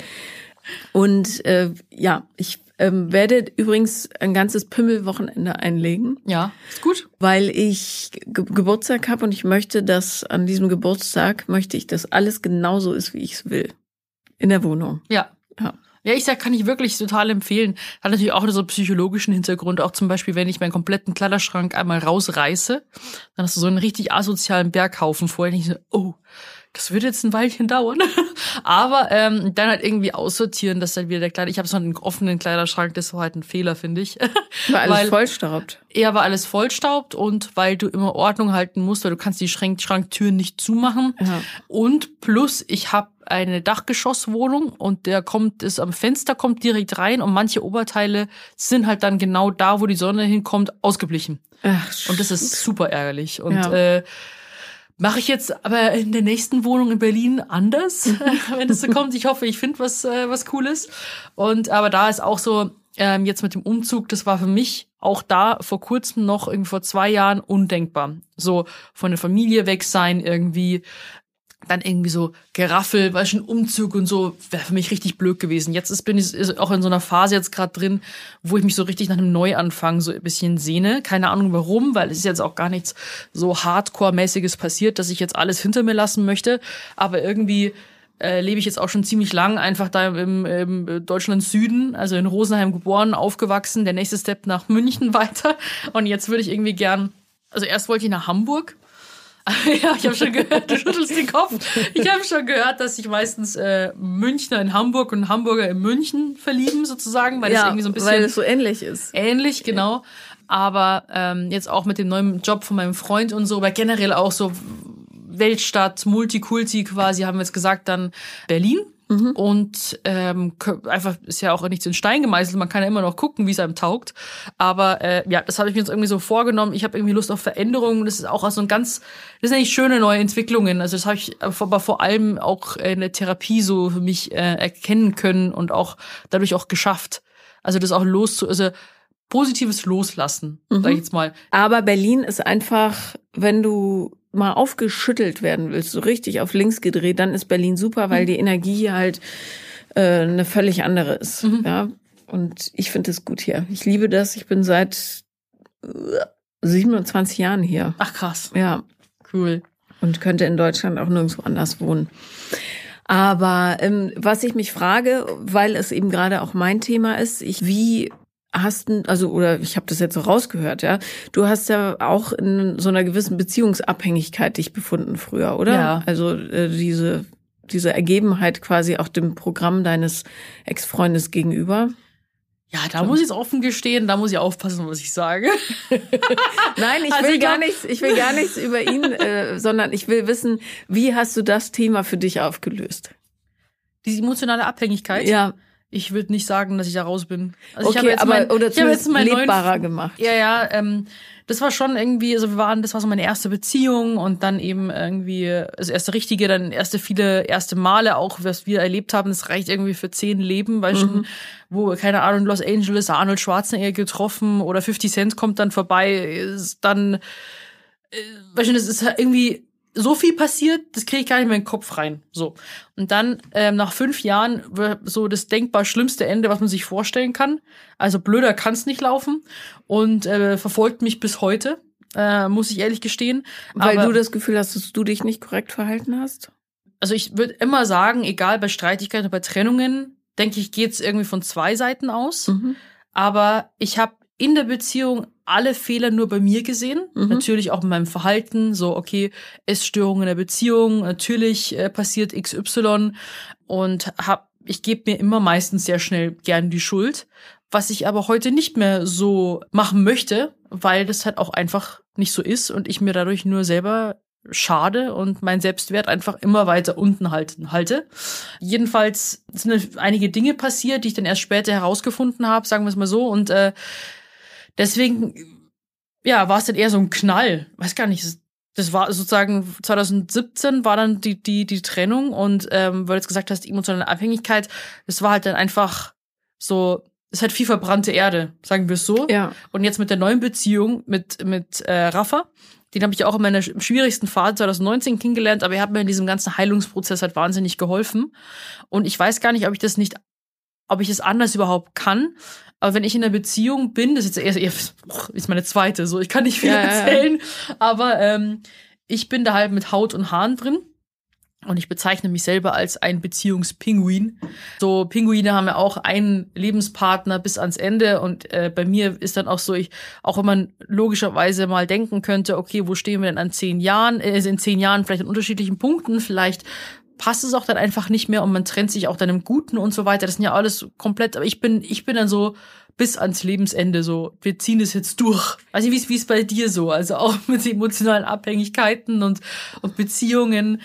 Und äh, ja, ich ähm, werde übrigens ein ganzes Pimmelwochenende einlegen. Ja, ist gut. Weil ich Ge Geburtstag habe und ich möchte, dass an diesem Geburtstag möchte ich, dass alles genauso ist, wie ich es will. In der Wohnung. Ja. Ja. Ich sag, kann ich wirklich total empfehlen. Hat natürlich auch so einen psychologischen Hintergrund. Auch zum Beispiel, wenn ich meinen kompletten Kleiderschrank einmal rausreiße, dann hast du so einen richtig asozialen Berghaufen vorher. Und ich so, oh, das wird jetzt ein Weilchen dauern. Aber ähm, dann halt irgendwie aussortieren, dass dann wieder der Kleider. Ich habe so einen offenen Kleiderschrank, das war halt ein Fehler, finde ich. War alles weil, vollstaubt. Ja, war alles vollstaubt und weil du immer Ordnung halten musst, weil du kannst die Schrank Schranktüren nicht zumachen. Ja. Und plus, ich habe eine Dachgeschosswohnung und der kommt, ist am Fenster, kommt direkt rein und manche Oberteile sind halt dann genau da, wo die Sonne hinkommt, ausgeblichen. Ach, und das ist super ärgerlich. Und ja. äh, Mache ich jetzt aber in der nächsten Wohnung in Berlin anders, wenn es so kommt. Ich hoffe, ich finde was, äh, was Cooles. Und aber da ist auch so, ähm, jetzt mit dem Umzug, das war für mich auch da vor kurzem noch, irgendwie vor zwei Jahren, undenkbar. So von der Familie weg sein, irgendwie dann irgendwie so Geraffel, weil schon Umzug und so wäre für mich richtig blöd gewesen. Jetzt ist, bin ich auch in so einer Phase jetzt gerade drin, wo ich mich so richtig nach einem Neuanfang so ein bisschen sehne. Keine Ahnung warum, weil es ist jetzt auch gar nichts so Hardcore-mäßiges passiert, dass ich jetzt alles hinter mir lassen möchte. Aber irgendwie äh, lebe ich jetzt auch schon ziemlich lang einfach da im, im Deutschland Süden, also in Rosenheim geboren, aufgewachsen. Der nächste Step nach München weiter. Und jetzt würde ich irgendwie gern, also erst wollte ich nach Hamburg ja, ich habe schon gehört, du schüttelst den Kopf. Ich habe schon gehört, dass sich meistens äh, Münchner in Hamburg und Hamburger in München verlieben, sozusagen, weil ja, das irgendwie so ein bisschen weil es so ähnlich ist. ähnlich, genau. Aber ähm, jetzt auch mit dem neuen Job von meinem Freund und so, aber generell auch so Weltstadt, Multikulti quasi, haben wir jetzt gesagt, dann Berlin. Und ähm, einfach ist ja auch nichts in Stein gemeißelt. Man kann ja immer noch gucken, wie es einem taugt. Aber äh, ja, das habe ich mir jetzt irgendwie so vorgenommen. Ich habe irgendwie Lust auf Veränderungen. Das ist auch so ein ganz, das sind eigentlich schöne neue Entwicklungen. Also das habe ich aber vor allem auch in der Therapie so für mich äh, erkennen können und auch dadurch auch geschafft. Also das auch loszu, also positives Loslassen, sag ich jetzt mal. Aber Berlin ist einfach, wenn du mal aufgeschüttelt werden willst, so richtig auf links gedreht, dann ist Berlin super, weil die Energie hier halt äh, eine völlig andere ist. Ja. Und ich finde es gut hier. Ich liebe das. Ich bin seit äh, 27 Jahren hier. Ach krass, Ja. cool. Und könnte in Deutschland auch nirgendwo anders wohnen. Aber ähm, was ich mich frage, weil es eben gerade auch mein Thema ist, ich wie hast also oder ich habe das jetzt so rausgehört, ja, du hast ja auch in so einer gewissen Beziehungsabhängigkeit dich befunden früher, oder? Ja. Also äh, diese diese Ergebenheit quasi auch dem Programm deines Ex-Freundes gegenüber. Ja, da muss ich jetzt offen gestehen, da muss ich aufpassen, was ich sage. Nein, ich Also will ich gar nichts, ich will gar nichts über ihn, äh, sondern ich will wissen, wie hast du das Thema für dich aufgelöst? Diese emotionale Abhängigkeit. Ja, Ich würde nicht sagen, dass ich da raus bin. Also ich okay, habe jetzt aber mein, oder ich jetzt meinen neuen lebbarer gemacht. Ja, ja, ähm, das war schon irgendwie, also wir waren, das war so meine erste Beziehung und dann eben irgendwie, also erste richtige, dann erste viele erste Male auch, was wir erlebt haben, das reicht irgendwie für zehn Leben, weil schon, wo, keine Ahnung, Los Angeles, Arnold Schwarzenegger getroffen oder 50 Cent kommt dann vorbei, ist dann, äh, weißt du, das ist halt irgendwie so viel passiert, das kriege ich gar nicht mehr in den Kopf rein. So. Und dann ähm, nach fünf Jahren so das denkbar schlimmste Ende, was man sich vorstellen kann. Also blöder kann es nicht laufen und äh, verfolgt mich bis heute, äh, muss ich ehrlich gestehen. Weil Aber, du das Gefühl hast, dass du dich nicht korrekt verhalten hast? also ich würde immer sagen, egal bei Streitigkeiten, bei Trennungen, denke ich, geht's irgendwie von zwei Seiten aus. Mhm. Aber ich habe in der Beziehung alle Fehler nur bei mir gesehen. Mhm. Natürlich auch in meinem Verhalten. So, okay, Essstörungen in der Beziehung. Natürlich äh, passiert XY. Und hab, ich gebe mir immer meistens sehr schnell gern die Schuld. Was ich aber heute nicht mehr so machen möchte, weil das halt auch einfach nicht so ist und ich mir dadurch nur selber schade und mein Selbstwert einfach immer weiter unten halten, halte. Jedenfalls sind einige Dinge passiert, die ich dann erst später herausgefunden habe, sagen wir es mal so. Und äh, deswegen, ja, war es dann eher so ein Knall. Weiß gar nicht, das war sozusagen 2017 war dann die die die Trennung und ähm, weil du jetzt gesagt hast, die emotionale Abhängigkeit, das war halt dann einfach so, es hat viel verbrannte Erde, sagen wir es so. Ja. Und jetzt mit der neuen Beziehung mit mit äh, Rafa, den habe ich auch in meiner schwierigsten Phase 2019 kennengelernt, aber er hat mir in diesem ganzen Heilungsprozess halt wahnsinnig geholfen. Und ich weiß gar nicht, ob ich das nicht, ob ich es anders überhaupt kann. Aber wenn ich in einer Beziehung bin, das ist jetzt eher, ist meine zweite, so ich kann nicht viel Ja, ja, ja. erzählen, aber ähm, ich bin da halt mit Haut und Haaren drin. Und ich bezeichne mich selber als ein Beziehungspinguin. So Pinguine haben ja auch einen Lebenspartner bis ans Ende. Und äh, bei mir ist dann auch so, ich, auch wenn man logischerweise mal denken könnte, okay, wo stehen wir denn an zehn Jahren? Äh, in zehn Jahren vielleicht an unterschiedlichen Punkten, vielleicht passt es auch dann einfach nicht mehr und man trennt sich auch dann im Guten und so weiter. Das sind ja alles komplett, aber ich bin, ich bin dann so bis ans Lebensende so, wir ziehen es jetzt durch. Weiß nicht, wie es bei dir so, also auch mit emotionalen Abhängigkeiten und, und Beziehungen.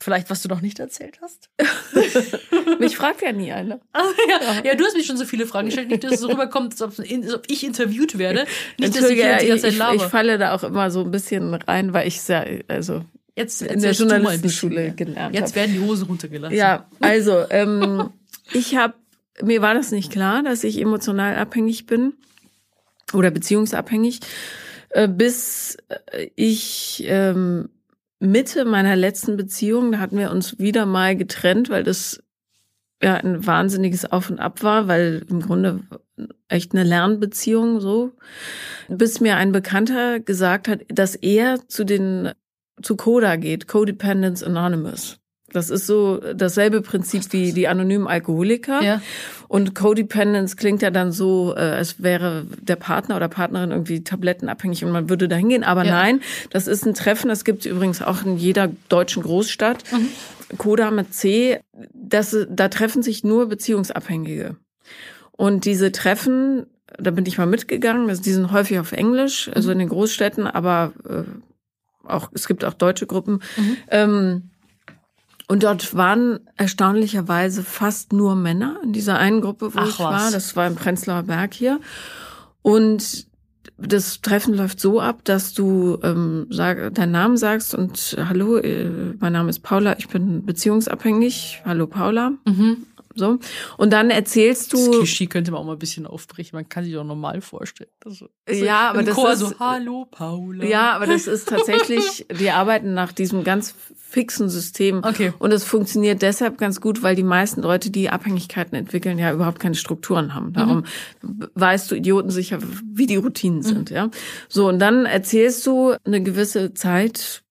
Vielleicht, was du noch nicht erzählt hast? Mich fragt ja nie einer. Ah, ja. ja, du hast mich schon so viele Fragen gestellt. Nicht, dass es so rüberkommt, als ob, ich interviewt werde. Nicht, dass ich die ich, ich, ich falle da auch immer so ein bisschen rein, weil ich ja, also Jetzt in der Journalistenschule bisschen. gelernt Jetzt werden die Hosen runtergelassen. Ja, also ähm, ich habe mir war das nicht klar, dass ich emotional abhängig bin oder beziehungsabhängig, äh, bis äh, ich ähm, Mitte meiner letzten Beziehung, da hatten wir uns wieder mal getrennt, weil das ja ein wahnsinniges Auf und Ab war, weil im Grunde echt eine Lernbeziehung so, bis mir ein Bekannter gesagt hat, dass er zu den zu Coda geht, Codependence Anonymous. Das ist so dasselbe Prinzip wie die anonymen Alkoholiker. Ja. Und Codependence klingt ja dann so, äh, als wäre der Partner oder Partnerin irgendwie tablettenabhängig und man würde da hingehen. Aber Ja. nein, das ist ein Treffen, das gibt es übrigens auch in jeder deutschen Großstadt. Coda mit C, das, da treffen sich nur Beziehungsabhängige. Und diese Treffen, da bin ich mal mitgegangen, also die sind häufig auf Englisch, also in den Großstädten, aber äh, auch, es gibt auch deutsche Gruppen. Ähm, und dort waren erstaunlicherweise fast nur Männer in dieser einen Gruppe, wo Ach ich was. war. Das war im Prenzlauer Berg hier. Und das Treffen läuft so ab, dass du ähm, sag, deinen Namen sagst und hallo, äh, mein Name ist Paula, ich bin beziehungsabhängig. Hallo Paula. Mhm. So. Und dann erzählst Das du. Klischee könnte man auch mal ein bisschen aufbrechen. Man kann sich auch normal vorstellen. Also, Ja, aber das Chor ist- so, hallo Paula. Ja, aber das ist tatsächlich, die arbeiten nach diesem ganz fixen System. Okay. Und es funktioniert deshalb ganz gut, weil die meisten Leute, die Abhängigkeiten entwickeln, ja überhaupt keine Strukturen haben. Darum weißt du Idioten sicher, wie die Routinen sind, ja. So, und dann erzählst du eine gewisse Zeit,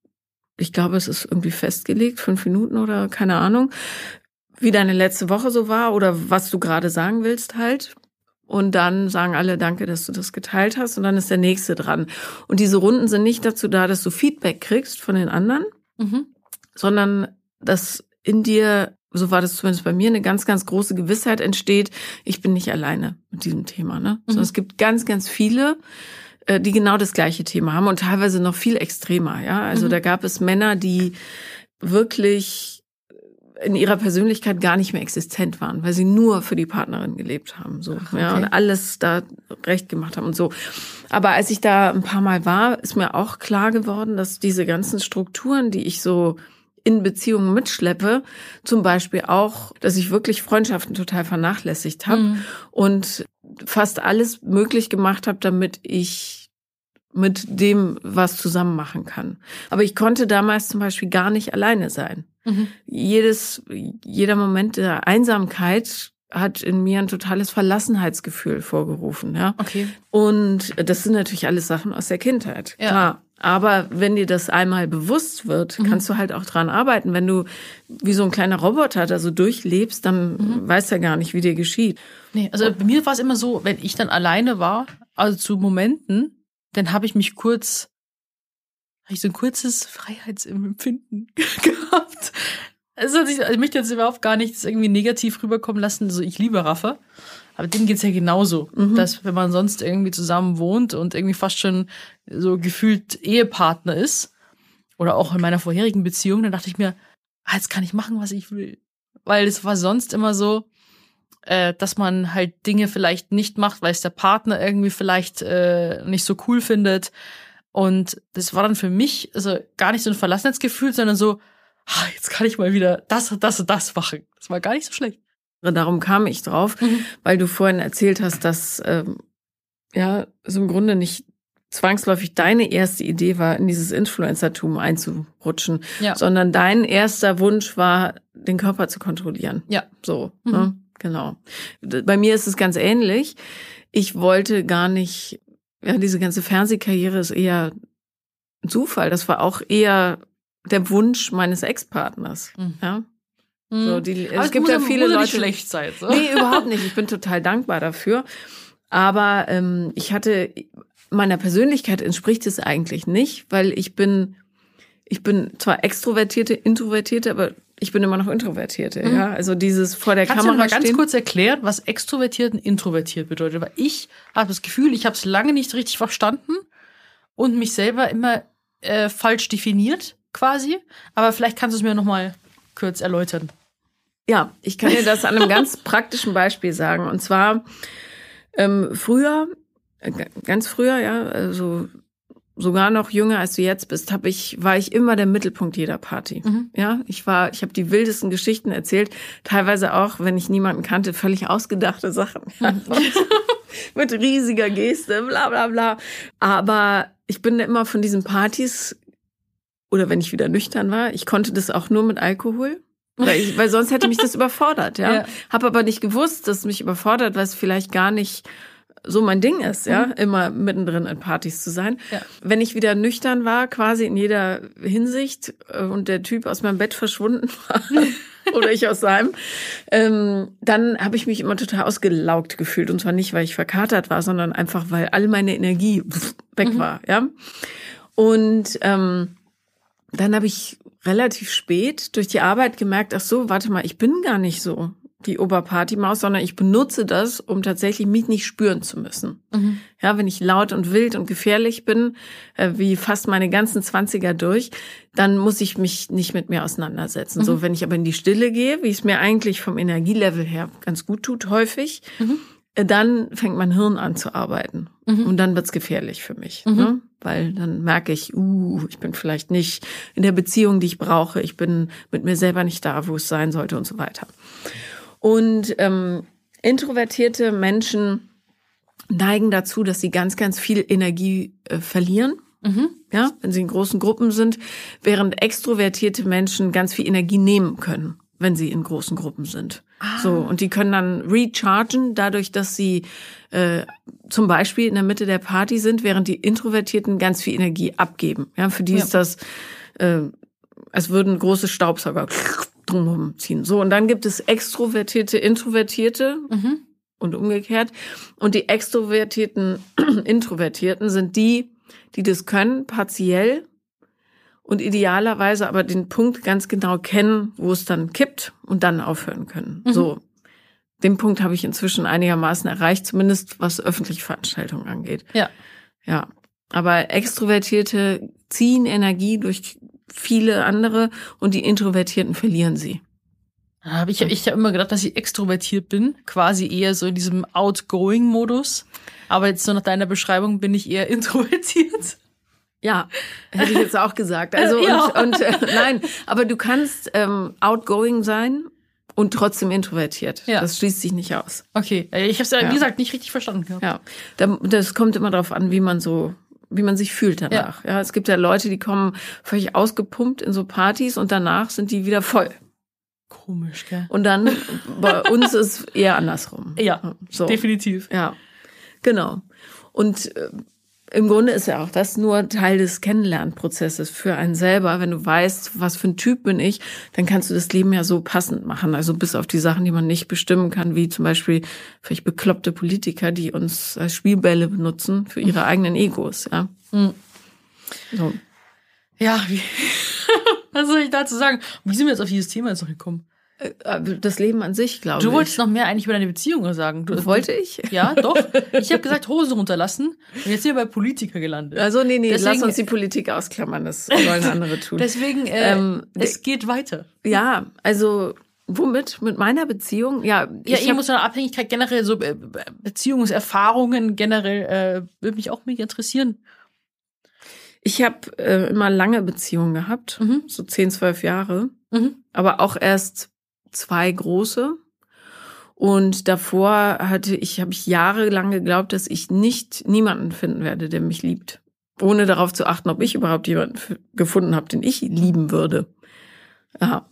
ich glaube, es ist irgendwie festgelegt, fünf Minuten oder keine Ahnung, wie deine letzte Woche so war oder was du gerade sagen willst halt. Und dann sagen alle, danke, dass du das geteilt hast. Und dann ist der nächste dran. Und diese Runden sind nicht dazu da, dass du Feedback kriegst von den anderen, Mhm. sondern dass in dir, so war das zumindest bei mir, eine ganz, ganz große Gewissheit entsteht, ich bin nicht alleine mit diesem Thema. Ne? Sondern es gibt ganz, ganz viele, äh, die genau das gleiche Thema haben und teilweise noch viel extremer. Ja, Also da gab es Männer, die wirklich in ihrer Persönlichkeit gar nicht mehr existent waren, weil sie nur für die Partnerin gelebt haben, so ja okay. und alles da recht gemacht haben und so. Aber als ich da ein paar Mal war, ist mir auch klar geworden, dass diese ganzen Strukturen, die ich so in Beziehungen mitschleppe, zum Beispiel auch, dass ich wirklich Freundschaften total vernachlässigt habe Mhm. und fast alles möglich gemacht habe, damit ich mit dem was zusammen machen kann. Aber ich konnte damals zum Beispiel gar nicht alleine sein. Mhm. Jedes, jeder Moment der Einsamkeit hat in mir ein totales Verlassenheitsgefühl vorgerufen, ja. Okay. Und das sind natürlich alles Sachen aus der Kindheit, Ja. klar. Aber wenn dir das einmal bewusst wird, Mhm. kannst du halt auch dran arbeiten. Wenn du wie so ein kleiner Roboter da so durchlebst, dann Mhm. weißt du ja gar nicht, wie dir geschieht. Nee, also bei mir war es immer so, wenn ich dann alleine war, also zu Momenten, dann habe ich mich kurz, habe ich so ein kurzes Freiheitsempfinden gehabt. Also ich möchte jetzt überhaupt gar nichts irgendwie negativ rüberkommen lassen. Also ich liebe Raffa. Aber dem geht's ja genauso, dass wenn man sonst irgendwie zusammen wohnt und irgendwie fast schon so gefühlt Ehepartner ist, oder auch in meiner vorherigen Beziehung, dann dachte ich mir, ah, jetzt kann ich machen, was ich will. Weil es war sonst immer so, äh, dass man halt Dinge vielleicht nicht macht, weil es der Partner irgendwie vielleicht äh, nicht so cool findet. Und das war dann für mich also gar nicht so ein Verlassenheitsgefühl, sondern so, ah, jetzt kann ich mal wieder das, das und das machen. Das war gar nicht so schlecht. Darum kam ich drauf, weil du vorhin erzählt hast, dass ähm, ja so im Grunde nicht zwangsläufig deine erste Idee war, in dieses Influencertum einzurutschen, Ja. sondern dein erster Wunsch war, den Körper zu kontrollieren. Ja. So, Mhm. ne? genau. Bei mir ist es ganz ähnlich. Ich wollte gar nicht, ja, diese ganze Fernsehkarriere ist eher ein Zufall. Das war auch eher der Wunsch meines Ex-Partners. Mhm. Ja. Mhm. So, die, Aber es gibt ja viele Leute. nicht schlecht sein. So. Nee, überhaupt nicht. Ich bin total dankbar dafür. Aber ähm, ich hatte meiner Persönlichkeit entspricht es eigentlich nicht, weil ich bin, ich bin zwar extrovertierte, introvertierte, aber ich bin immer noch introvertierte. Ja, also dieses vor der Mhm. Kannst du Kamera mir mal ganz kurz erklären, was extrovertiert und introvertiert bedeutet? Weil ich habe das Gefühl, ich habe es lange nicht richtig verstanden und mich selber immer äh, falsch definiert, quasi. Aber vielleicht kannst du es mir noch mal kurz erläutern. Ja, ich kann dir das an einem ganz praktischen Beispiel sagen. Und zwar ähm, früher, äh, ganz früher, ja, also sogar noch jünger als du jetzt bist, habe ich war ich immer der Mittelpunkt jeder Party. Mhm. Ja, ich war, ich habe die wildesten Geschichten erzählt, teilweise auch, wenn ich niemanden kannte, völlig ausgedachte Sachen. Ja, Mit riesiger Geste, bla bla bla. Aber ich bin immer von diesen Partys oder wenn ich wieder nüchtern war, ich konnte das auch nur mit Alkohol. Weil, ich, weil sonst hätte mich das überfordert, ja. Ja. Hab aber nicht gewusst, dass es mich überfordert, weil es vielleicht gar nicht so mein Ding ist, ja, immer mittendrin in Partys zu sein. Ja. Wenn ich wieder nüchtern war, quasi in jeder Hinsicht äh, und der Typ aus meinem Bett verschwunden war oder ich aus seinem, ähm, dann habe ich mich immer total ausgelaugt gefühlt und zwar nicht, weil ich verkatert war, sondern einfach, weil all meine Energie weg war, ja. Und ähm, dann habe ich relativ spät durch die Arbeit gemerkt, ach so, warte mal, ich bin gar nicht so die Oberpartymaus, sondern ich benutze das, um tatsächlich mich nicht spüren zu müssen. Ja, wenn ich laut und wild und gefährlich bin, äh, wie fast meine ganzen Zwanziger durch, dann muss ich mich nicht mit mir auseinandersetzen. So, wenn ich aber in die Stille gehe, wie es mir eigentlich vom Energielevel her ganz gut tut, häufig, äh, dann fängt mein Hirn an zu arbeiten. Und dann wird's gefährlich für mich. Ne? Weil dann merke ich, uh, ich bin vielleicht nicht in der Beziehung, die ich brauche. Ich bin mit mir selber nicht da, wo es sein sollte und so weiter. Und ähm, introvertierte Menschen neigen dazu, dass sie ganz, ganz viel Energie äh, verlieren. Ja, wenn sie in großen Gruppen sind, während extrovertierte Menschen ganz viel Energie nehmen können, wenn sie in großen Gruppen sind. So, und die können dann rechargen, dadurch, dass sie äh, zum Beispiel in der Mitte der Party sind, während die Introvertierten ganz viel Energie abgeben. Ja, für die Ja. ist das, äh, als würden große Staubsauger drumherum ziehen. So, und dann gibt es extrovertierte, introvertierte und umgekehrt. Und die extrovertierten, introvertierten sind die, die das können, partiell und idealerweise aber den Punkt ganz genau kennen, wo es dann kippt und dann aufhören können. So. Den Punkt habe ich inzwischen einigermaßen erreicht, zumindest was öffentliche Veranstaltungen angeht. Ja. Ja. Aber Extrovertierte ziehen Energie durch viele andere und die Introvertierten verlieren sie. Da hab ich ich habe immer gedacht, dass ich extrovertiert bin, quasi eher so in diesem Outgoing-Modus. Aber jetzt so nach deiner Beschreibung bin ich eher introvertiert. Ja, hätte ich jetzt auch gesagt. Also Äh, ja. und, und äh, nein, aber du kannst ähm, outgoing sein und trotzdem introvertiert. Ja. Das schließt sich nicht aus. Okay, äh, ich habe es ja, wie gesagt, nicht richtig verstanden gehabt. Ja, da- das kommt immer darauf an, wie man so, wie man sich fühlt danach. Ja. es gibt ja Leute, die kommen völlig ausgepumpt in so Partys und danach sind die wieder voll. Komisch, gell? Und dann bei uns ist eher andersrum. Ja, so. definitiv. Ja, genau. Und äh, im Grunde ist ja auch das nur Teil des Kennenlernprozesses für einen selber. Wenn du weißt, was für ein Typ bin ich, dann kannst du das Leben ja so passend machen. Also bis auf die Sachen, die man nicht bestimmen kann, wie zum Beispiel vielleicht bekloppte Politiker, die uns als Spielbälle benutzen für ihre eigenen Egos. Ja. Mhm. So. Ja, wie, was soll ich dazu sagen? Wie sind wir jetzt auf dieses Thema jetzt noch gekommen? Äh, Das Leben an sich, glaube Du ich. wolltest noch mehr eigentlich über deine Beziehung sagen. Du, Wollte ich? Ja, doch. Ich habe gesagt, Hosen runterlassen. Und jetzt sind wir bei Politiker gelandet. Also nee, nee, Deswegen- lass uns die Politik ausklammern, das sollen andere tun. Deswegen, äh, Ähm, es geht weiter. ja, also womit? Mit meiner Beziehung? Ja, Ja, ich hab- emotionale Abhängigkeit generell, so äh, Beziehungserfahrungen generell, äh, würde mich auch mega interessieren. Ich habe äh, immer lange Beziehungen gehabt, Mhm. so 10, 12 Jahre, Mhm. aber auch erst zwei große. Und davor hatte ich, habe ich jahrelang geglaubt, dass ich nicht niemanden finden werde, der mich liebt. Ohne darauf zu achten, ob ich überhaupt jemanden gefunden habe, den ich lieben würde. Ja.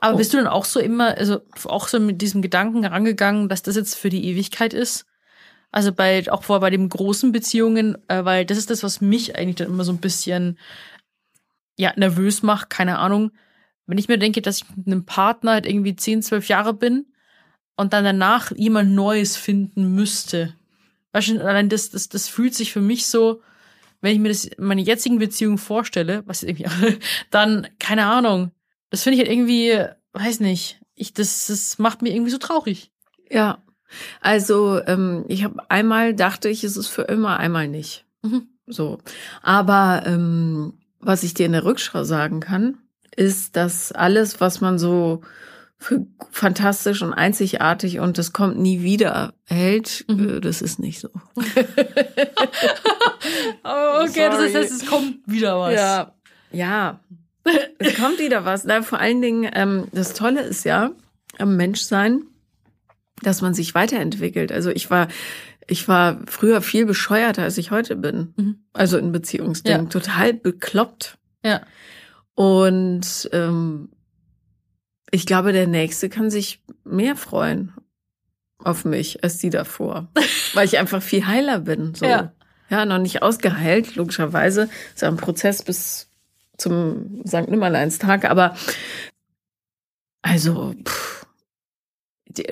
Aber Oh. bist du dann auch so immer, also auch so mit diesem Gedanken rangegangen, dass das jetzt für die Ewigkeit ist? Also bei, auch vor bei den großen Beziehungen, äh, weil das ist das, was mich eigentlich dann immer so ein bisschen, ja, nervös macht, keine Ahnung. Wenn ich mir denke, dass ich mit einem Partner halt irgendwie 10, 12 Jahre bin und dann danach jemand Neues finden müsste. Weißt du, allein das, das, das fühlt sich für mich so, wenn ich mir das meine jetzigen Beziehungen vorstelle, was irgendwie, dann, keine Ahnung, das finde ich halt irgendwie, weiß nicht, ich, das, das macht mir irgendwie so traurig. Ja. Also ähm, ich habe einmal dachte ich, es ist für immer, einmal nicht. Mhm. So. Aber ähm, was ich dir in der Rückschau sagen kann, ist, dass alles, was man so für fantastisch und einzigartig und das kommt nie wieder hält, Mhm. äh, das ist nicht so. Oh, okay, das heißt, es kommt wieder was. Ja. Ja. es kommt wieder was. Na, vor allen Dingen, ähm, das Tolle ist ja am Menschsein, dass man sich weiterentwickelt. Also ich war, ich war früher viel bescheuerter, als ich heute bin. Mhm. Also in Beziehungsdingen. Ja. Total bekloppt. Ja. Und ähm, ich glaube, der Nächste kann sich mehr freuen. auf mich als die davor, weil ich einfach viel heiler bin. So. Ja. ja, noch nicht ausgeheilt, logischerweise. Ist ja ein Prozess bis zum St. Nimmerleinstag, aber also, pff,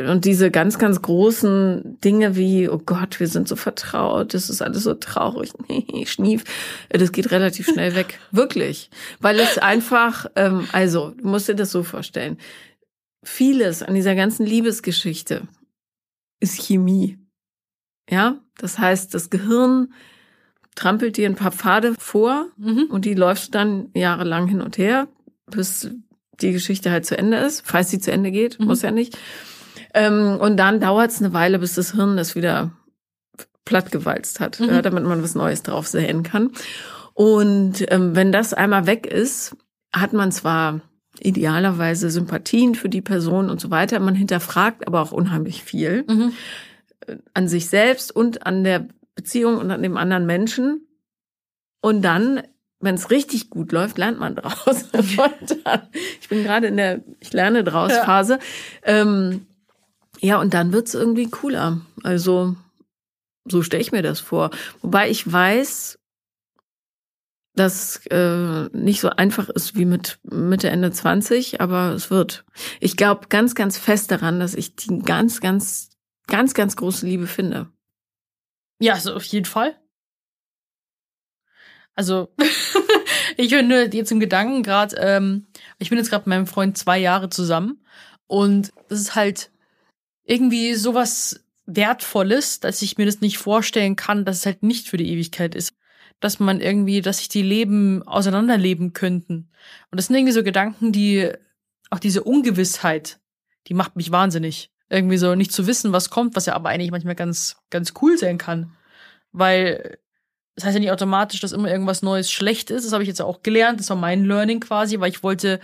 und diese ganz, ganz großen Dinge wie, oh Gott, wir sind so vertraut, das ist alles so traurig, nee, schnief, das geht relativ schnell weg. Wirklich. Weil es einfach, ähm, also, du musst dir das so vorstellen. Vieles an dieser ganzen Liebesgeschichte ist Chemie. Ja, das heißt, das Gehirn trampelt dir ein paar Pfade vor Mhm. und die läufst dann jahrelang hin und her, bis die Geschichte halt zu Ende ist, falls sie zu Ende geht, Mhm. muss ja nicht. Ähm, und dann dauert es eine Weile, bis das Hirn das wieder plattgewalzt hat, Mhm. ja, damit man was Neues drauf sehen kann. Und ähm, wenn das einmal weg ist, hat man zwar idealerweise Sympathien für die Person und so weiter, man hinterfragt aber auch unheimlich viel Mhm. an sich selbst und an der Beziehung und an dem anderen Menschen. Und dann, wenn es richtig gut läuft, lernt man draus. Ich bin gerade in der Ich lerne draus Ja. Phase. Ähm, ja, und dann wird's irgendwie cooler. Also so stelle ich mir das vor. Wobei ich weiß, dass äh, nicht so einfach ist wie mit Mitte, Ende 20, aber es wird. Ich glaube ganz, ganz fest daran, dass ich die ganz, ganz, ganz, ganz große Liebe finde. Ja, also auf jeden Fall. Also, ich bin nur jetzt im Gedanken gerade, ähm, ich bin jetzt gerade mit meinem Freund zwei Jahre zusammen und das ist halt irgendwie sowas Wertvolles, dass ich mir das nicht vorstellen kann, dass es halt nicht für die Ewigkeit ist. Dass man irgendwie, dass sich die Leben auseinanderleben könnten. Und das sind irgendwie so Gedanken, die, auch diese Ungewissheit, die macht mich wahnsinnig. Irgendwie so nicht zu wissen, was kommt, was ja aber eigentlich manchmal ganz, ganz cool sein kann. Weil das heißt ja nicht automatisch, dass immer irgendwas Neues schlecht ist. Das habe ich jetzt auch gelernt. Das war mein Learning quasi, weil ich wollte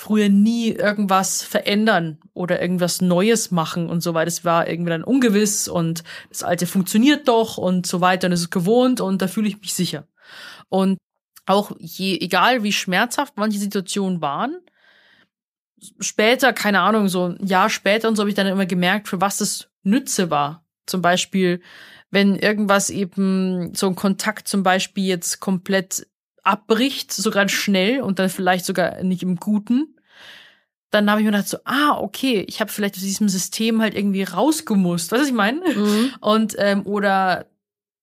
früher nie irgendwas verändern oder irgendwas Neues machen und so weiter. Es war irgendwie dann ungewiss und das Alte funktioniert doch und so weiter und es ist gewohnt und da fühle ich mich sicher. Und auch je, egal wie schmerzhaft manche Situationen waren, später, keine Ahnung, so ein Jahr später und so habe ich dann immer gemerkt, für was es Nütze war. Zum Beispiel, wenn irgendwas eben, so ein Kontakt zum Beispiel jetzt komplett abbricht, so ganz schnell und dann vielleicht sogar nicht im Guten, dann habe ich mir gedacht so, ah, okay, ich habe vielleicht aus diesem System halt irgendwie rausgemusst. Weißt du, was ich meine? Und, ähm, oder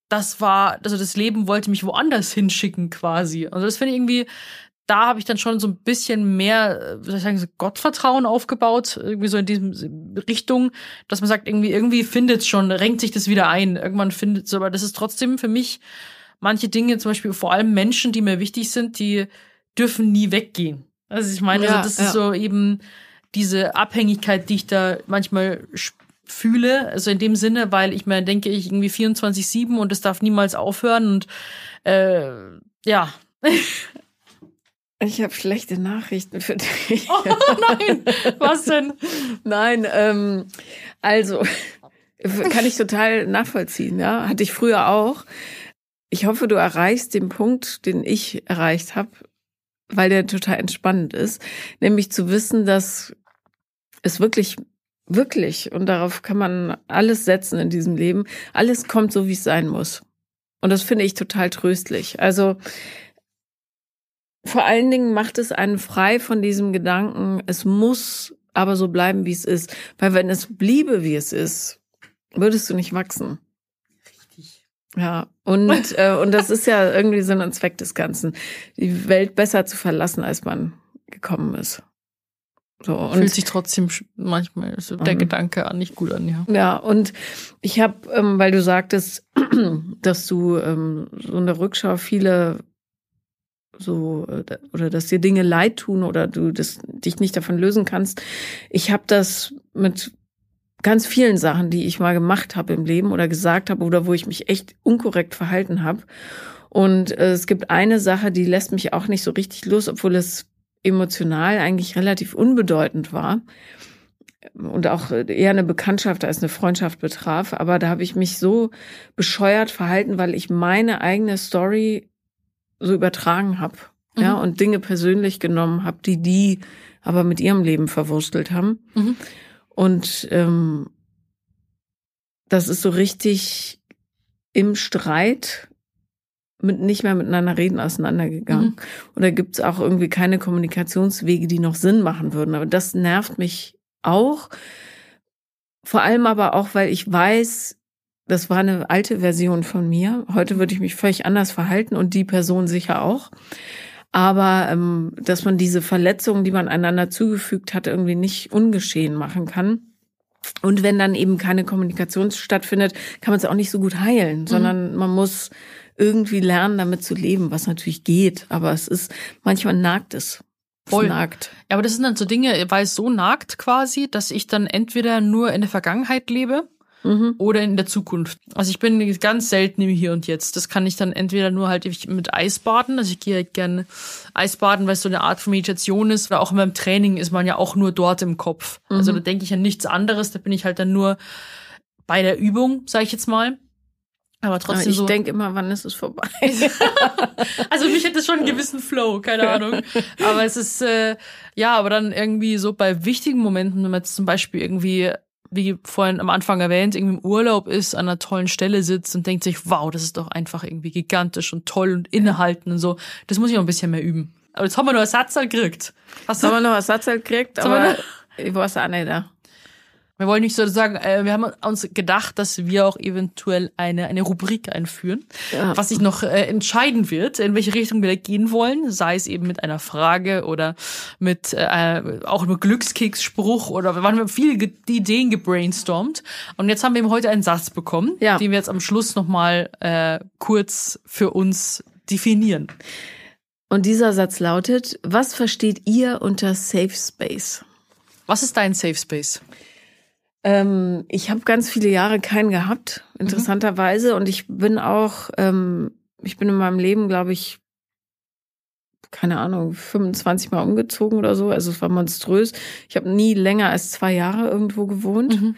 das war, also das Leben wollte mich woanders hinschicken quasi. Also das finde ich irgendwie, da habe ich dann schon so ein bisschen mehr, äh, wie soll ich sagen, so Gottvertrauen aufgebaut, irgendwie so in diesem Richtung, dass man sagt, irgendwie, irgendwie findet schon, renkt sich das wieder ein. Irgendwann findet es, aber das ist trotzdem für mich manche Dinge, zum Beispiel vor allem Menschen, die mir wichtig sind, die dürfen nie weggehen. Also ich meine, Ja, also das ja. ist so eben diese Abhängigkeit, die ich da manchmal fühle, also in dem Sinne, weil ich mir denke, ich irgendwie 24-7 und es darf niemals aufhören und äh, ja. Ich habe schlechte Nachrichten für dich. Oh nein, was denn? Nein, ähm, also kann ich total nachvollziehen, ja. Hatte ich früher auch. Ich hoffe, du erreichst den Punkt, den ich erreicht habe, weil der total entspannend ist, nämlich zu wissen, dass es wirklich, wirklich, und darauf kann man alles setzen in diesem Leben, alles kommt so, wie es sein muss. Und das finde ich total tröstlich. Also vor allen Dingen macht es einen frei von diesem Gedanken, es muss aber so bleiben, wie es ist. Weil wenn es bliebe, wie es ist, würdest du nicht wachsen. Ja, und, äh, und das ist ja irgendwie Sinn und Zweck des Ganzen. Die Welt besser zu verlassen, als man gekommen ist. So, und Fühlt sich trotzdem manchmal so der Mhm. Gedanke an nicht gut an, ja. Ja, und ich habe, ähm, weil du sagtest, dass du ähm, so in der Rückschau viele so äh, oder dass dir Dinge leid tun oder du das, dich nicht davon lösen kannst. Ich habe das mit ganz vielen Sachen, die ich mal gemacht habe im Leben oder gesagt habe oder wo ich mich echt unkorrekt verhalten habe. Und äh, es gibt eine Sache, die lässt mich auch nicht so richtig los, obwohl es emotional eigentlich relativ unbedeutend war und auch eher eine Bekanntschaft als eine Freundschaft betraf. Aber da habe ich mich so bescheuert verhalten, weil ich meine eigene Story so übertragen habe. Ja, Mhm. und Dinge persönlich genommen habe, die die aber mit ihrem Leben verwurstelt haben. Mhm. Und ähm, das ist so richtig im Streit mit nicht mehr miteinander reden auseinandergegangen. Mhm. Und da gibt's auch irgendwie keine Kommunikationswege, die noch Sinn machen würden. Aber das nervt mich auch. Vor allem aber auch, weil ich weiß, das war eine alte Version von mir. Heute würde ich mich völlig anders verhalten und die Person sicher auch. Aber ähm, dass man diese Verletzungen, die man einander zugefügt hat, irgendwie nicht ungeschehen machen kann. Und wenn dann eben keine Kommunikation stattfindet, kann man es auch nicht so gut heilen, mhm. sondern man muss irgendwie lernen, damit zu leben, was natürlich geht. Aber es ist, manchmal nagt es. Voll. nagt. Ja, aber das sind dann so Dinge, weil es so nagt quasi, dass ich dann entweder nur in der Vergangenheit lebe mhm. oder in der Zukunft. Also ich bin ganz selten im Hier und Jetzt. Das kann ich dann entweder nur halt mit Eisbaden, also ich gehe halt gerne Eisbaden, weil es so eine Art von Meditation ist, oder auch in meinem Training ist man ja auch nur dort im Kopf. Also mhm. Also da denke ich an nichts anderes, da bin ich halt dann nur bei der Übung, sage ich jetzt mal. Aber trotzdem Aber ich so. Denke immer, wann ist es vorbei? also mich hätte schon einen gewissen Flow, keine Ahnung. Aber es ist äh, ja, aber dann irgendwie so bei wichtigen Momenten, wenn man jetzt zum Beispiel irgendwie wie vorhin am Anfang erwähnt, irgendwie im Urlaub ist, an einer tollen Stelle sitzt und denkt sich, wow, das ist doch einfach irgendwie gigantisch und toll und innehalten und so. Das muss ich noch ein bisschen mehr üben. Aber jetzt haben wir noch Ersatzteil gekriegt. Hast du? Haben wir noch Ersatzteil gekriegt, aber ich weiß auch nicht da. Wir wollen nicht so sagen, äh, wir haben uns gedacht, dass wir auch eventuell eine, eine Rubrik einführen, ja. was sich noch äh, entscheiden wird, in welche Richtung wir da gehen wollen, sei es eben mit einer Frage oder mit äh, auch mit Glückskeksspruch oder wir haben viele Ideen gebrainstormt und jetzt haben wir eben heute einen Satz bekommen, ja. den wir jetzt am Schluss nochmal äh, kurz für uns definieren. Und dieser Satz lautet, was versteht ihr unter Safe Space? Was ist dein Safe Space? Ähm, ich habe ganz viele Jahre keinen gehabt, mhm. interessanterweise. Mhm. Und ich bin auch, ähm, ich bin in meinem Leben, glaube ich, keine Ahnung, 25 Mal umgezogen oder so. Also es war monströs. Ich habe nie länger als zwei Jahre irgendwo gewohnt. Mhm.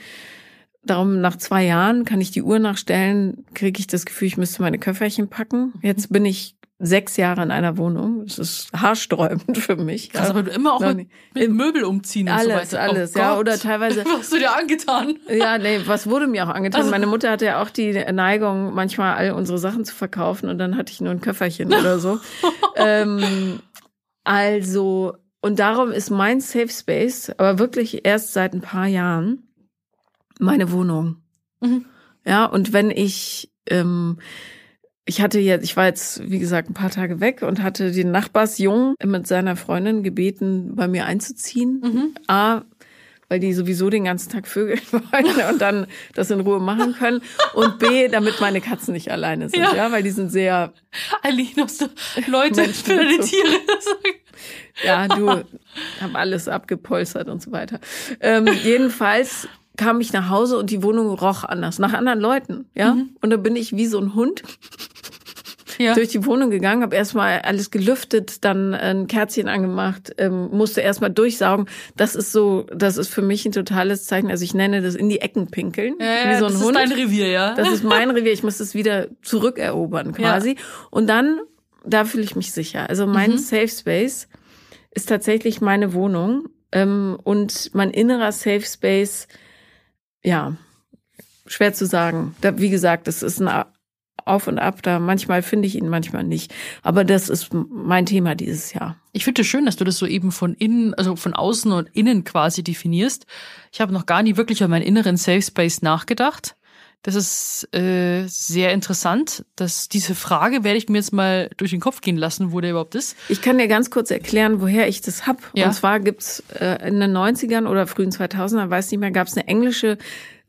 Darum nach zwei Jahren kann ich die Uhr nachstellen, kriege ich das Gefühl, ich müsste meine Köfferchen packen. Jetzt bin ich sechs Jahre in einer Wohnung. Das ist haarsträubend für mich. Krass, aber du immer auch mit, mit Möbel umziehen und alles, so weiter. Alles, oh ja. Oder teilweise. Was hast du dir angetan? Ja, nee, was wurde mir auch angetan? Also, Meine Mutter hatte ja auch die Neigung, manchmal all unsere Sachen zu verkaufen und dann hatte ich nur ein Köfferchen oder so. ähm, also, und darum ist mein Safe Space, aber wirklich erst seit ein paar Jahren, meine Wohnung. Mhm. Ja, und wenn ich ähm, ich hatte jetzt, ich war jetzt, wie gesagt, ein paar Tage weg und hatte den Nachbarsjungen mit seiner Freundin gebeten, bei mir einzuziehen. Mhm. A, weil die sowieso den ganzen Tag vögeln wollen und dann das in Ruhe machen können. Und B, damit meine Katzen nicht alleine sind, ja, ja weil die sind sehr. So Leute für deine Tiere. ja, du hab alles abgepolstert und so weiter. Ähm, jedenfalls kam ich nach Hause und die Wohnung roch anders, nach anderen Leuten, ja. Mhm. Und da bin ich wie so ein Hund ja. durch die Wohnung gegangen, habe erstmal alles gelüftet, dann ein Kerzchen angemacht, ähm, musste erstmal durchsaugen. Das ist so, das ist für mich ein totales Zeichen. Also ich nenne das in die Ecken pinkeln, ja, wie so ein das Hund. Das ist dein Revier, ja. Das ist mein Revier. Ich muss es wieder zurückerobern quasi. Ja. Und dann, da fühle ich mich sicher. Also mein mhm. Safe Space ist tatsächlich meine Wohnung ähm, und mein innerer Safe Space ja, schwer zu sagen. Da, wie gesagt, das ist ein Auf und Ab da. Manchmal finde ich ihn, manchmal nicht. Aber das ist mein Thema dieses Jahr. Ich finde es schön, dass du das so eben von innen, also von außen und innen quasi definierst. Ich habe noch gar nie wirklich über meinen inneren Safe Space nachgedacht. Das ist äh, sehr interessant. Dass diese Frage werde ich mir jetzt mal durch den Kopf gehen lassen, wo der überhaupt ist. Ich kann dir ganz kurz erklären, woher ich das hab. Ja. Und zwar gibt's äh, in den 90ern oder frühen 2000ern, weiß nicht mehr, gab's eine englische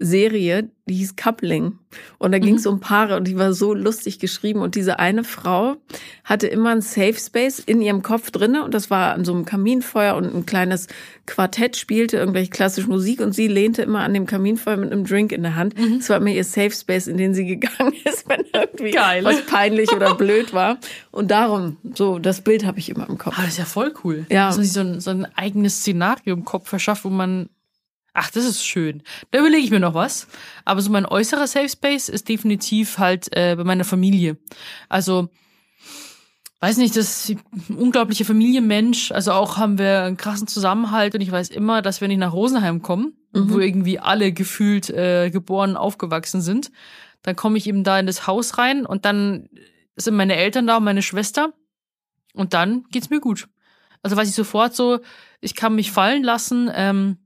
Serie, die hieß Coupling. Und da ging es mhm. um Paare und die war so lustig geschrieben. Und diese eine Frau hatte immer ein Safe Space in ihrem Kopf drinne und das war an so einem Kaminfeuer und ein kleines Quartett spielte irgendwelche klassische Musik und sie lehnte immer an dem Kaminfeuer mit einem Drink in der Hand. Mhm. Das war immer ihr Safe Space, in den sie gegangen ist, wenn irgendwie Geil. was peinlich oder blöd war. Und darum, so, das Bild habe ich immer im Kopf. Ah, das ist ja voll cool. Ja. Dass man sich so ein, so ein eigenes Szenario im Kopf verschafft, wo man Ach, das ist schön. Da überlege ich mir noch was. Aber so mein äußerer Safe Space ist definitiv halt äh, bei meiner Familie. Also weiß nicht, das ist ein unglaublicher Familienmensch. Also auch haben wir einen krassen Zusammenhalt und ich weiß immer, dass wenn ich nach Rosenheim komme, mhm. wo irgendwie alle gefühlt äh, geboren, aufgewachsen sind, dann komme ich eben da in das Haus rein und dann sind meine Eltern da und meine Schwester und dann geht's mir gut. Also weiß ich sofort so, ich kann mich fallen lassen. Ähm,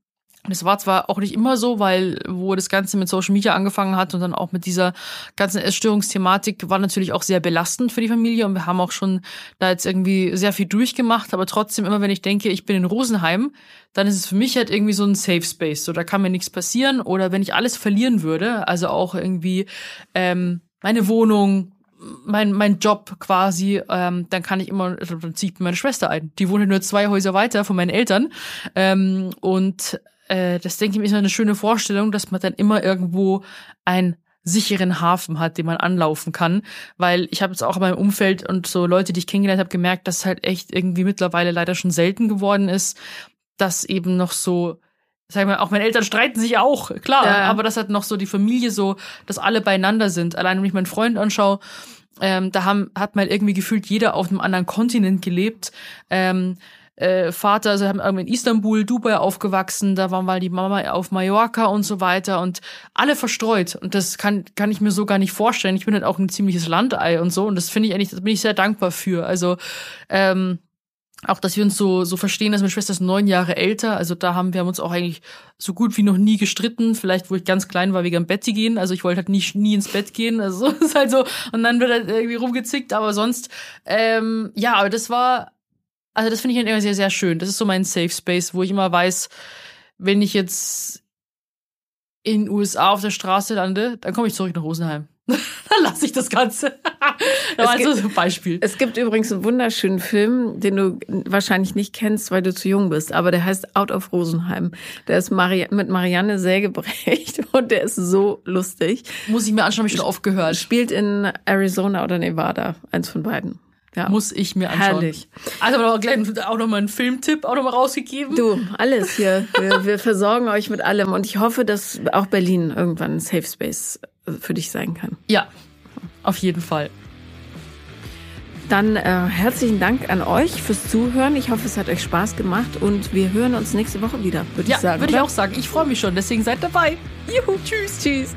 das war zwar auch nicht immer so, weil wo das Ganze mit Social Media angefangen hat und dann auch mit dieser ganzen Essstörungsthematik war natürlich auch sehr belastend für die Familie und wir haben auch schon da jetzt irgendwie sehr viel durchgemacht, aber trotzdem immer wenn ich denke, ich bin in Rosenheim, dann ist es für mich halt irgendwie so ein Safe Space, so da kann mir nichts passieren oder wenn ich alles verlieren würde, also auch irgendwie ähm, meine Wohnung, mein, mein Job quasi, ähm, dann kann ich immer, also dann ziehe ich meine Schwester ein. Die wohnt nur zwei Häuser weiter von meinen Eltern. Ähm, und äh, das denke ich mir ist eine schöne Vorstellung, dass man dann immer irgendwo einen sicheren Hafen hat, den man anlaufen kann, weil ich habe jetzt auch in meinem Umfeld und so Leute, die ich kennengelernt habe, gemerkt, dass es halt echt irgendwie mittlerweile leider schon selten geworden ist, dass eben noch so Sag mal, auch meine Eltern streiten sich auch, klar, ja. aber das hat noch so die Familie so, dass alle beieinander sind. Allein wenn ich meinen Freund anschaue, ähm, da haben, hat mal irgendwie gefühlt jeder auf einem anderen Kontinent gelebt. Ähm, äh, Vater, also haben in Istanbul, Dubai aufgewachsen, da waren mal die Mama auf Mallorca und so weiter und alle verstreut. Und das kann, kann ich mir so gar nicht vorstellen. Ich bin halt auch ein ziemliches Landei und so und das finde ich eigentlich, da bin ich sehr dankbar für. Also, ähm, auch, dass wir uns so, so verstehen, dass meine Schwester ist neun Jahre älter. Also da haben wir uns auch eigentlich so gut wie noch nie gestritten. Vielleicht, wo ich ganz klein war, wegen dem Bett gehen. Also ich wollte halt nie, nie ins Bett gehen. Also so ist halt so. Und dann wird halt irgendwie rumgezickt. Aber sonst, ähm, ja, aber das war also das finde ich halt immer sehr, sehr schön. Das ist so mein Safe Space, wo ich immer weiß, wenn ich jetzt in den USA auf der Straße lande, dann komme ich zurück nach Rosenheim. dann lasse ich das Ganze. das war also so ein Beispiel. Es gibt übrigens einen wunderschönen Film, den du wahrscheinlich nicht kennst, weil du zu jung bist, aber der heißt Out of Rosenheim. Der ist Mari mit Marianne Sägebrecht und der ist so lustig. Muss ich mir anschauen, habe ich schon oft gehört. Spielt in Arizona oder Nevada, eins von beiden. Ja. Muss ich mir anschauen. Herrlich. Also aber gleich auch nochmal einen Filmtipp auch nochmal rausgegeben. Du, alles hier. Wir, wir versorgen euch mit allem und ich hoffe, dass auch Berlin irgendwann ein Safe Space für dich sein kann. Ja, auf jeden Fall. Dann äh, herzlichen Dank an euch fürs Zuhören. Ich hoffe, es hat euch Spaß gemacht und wir hören uns nächste Woche wieder, würde ja, ich sagen. Würde ich auch sagen. Ich freue mich schon, deswegen seid dabei. Juhu, tschüss. Tschüss.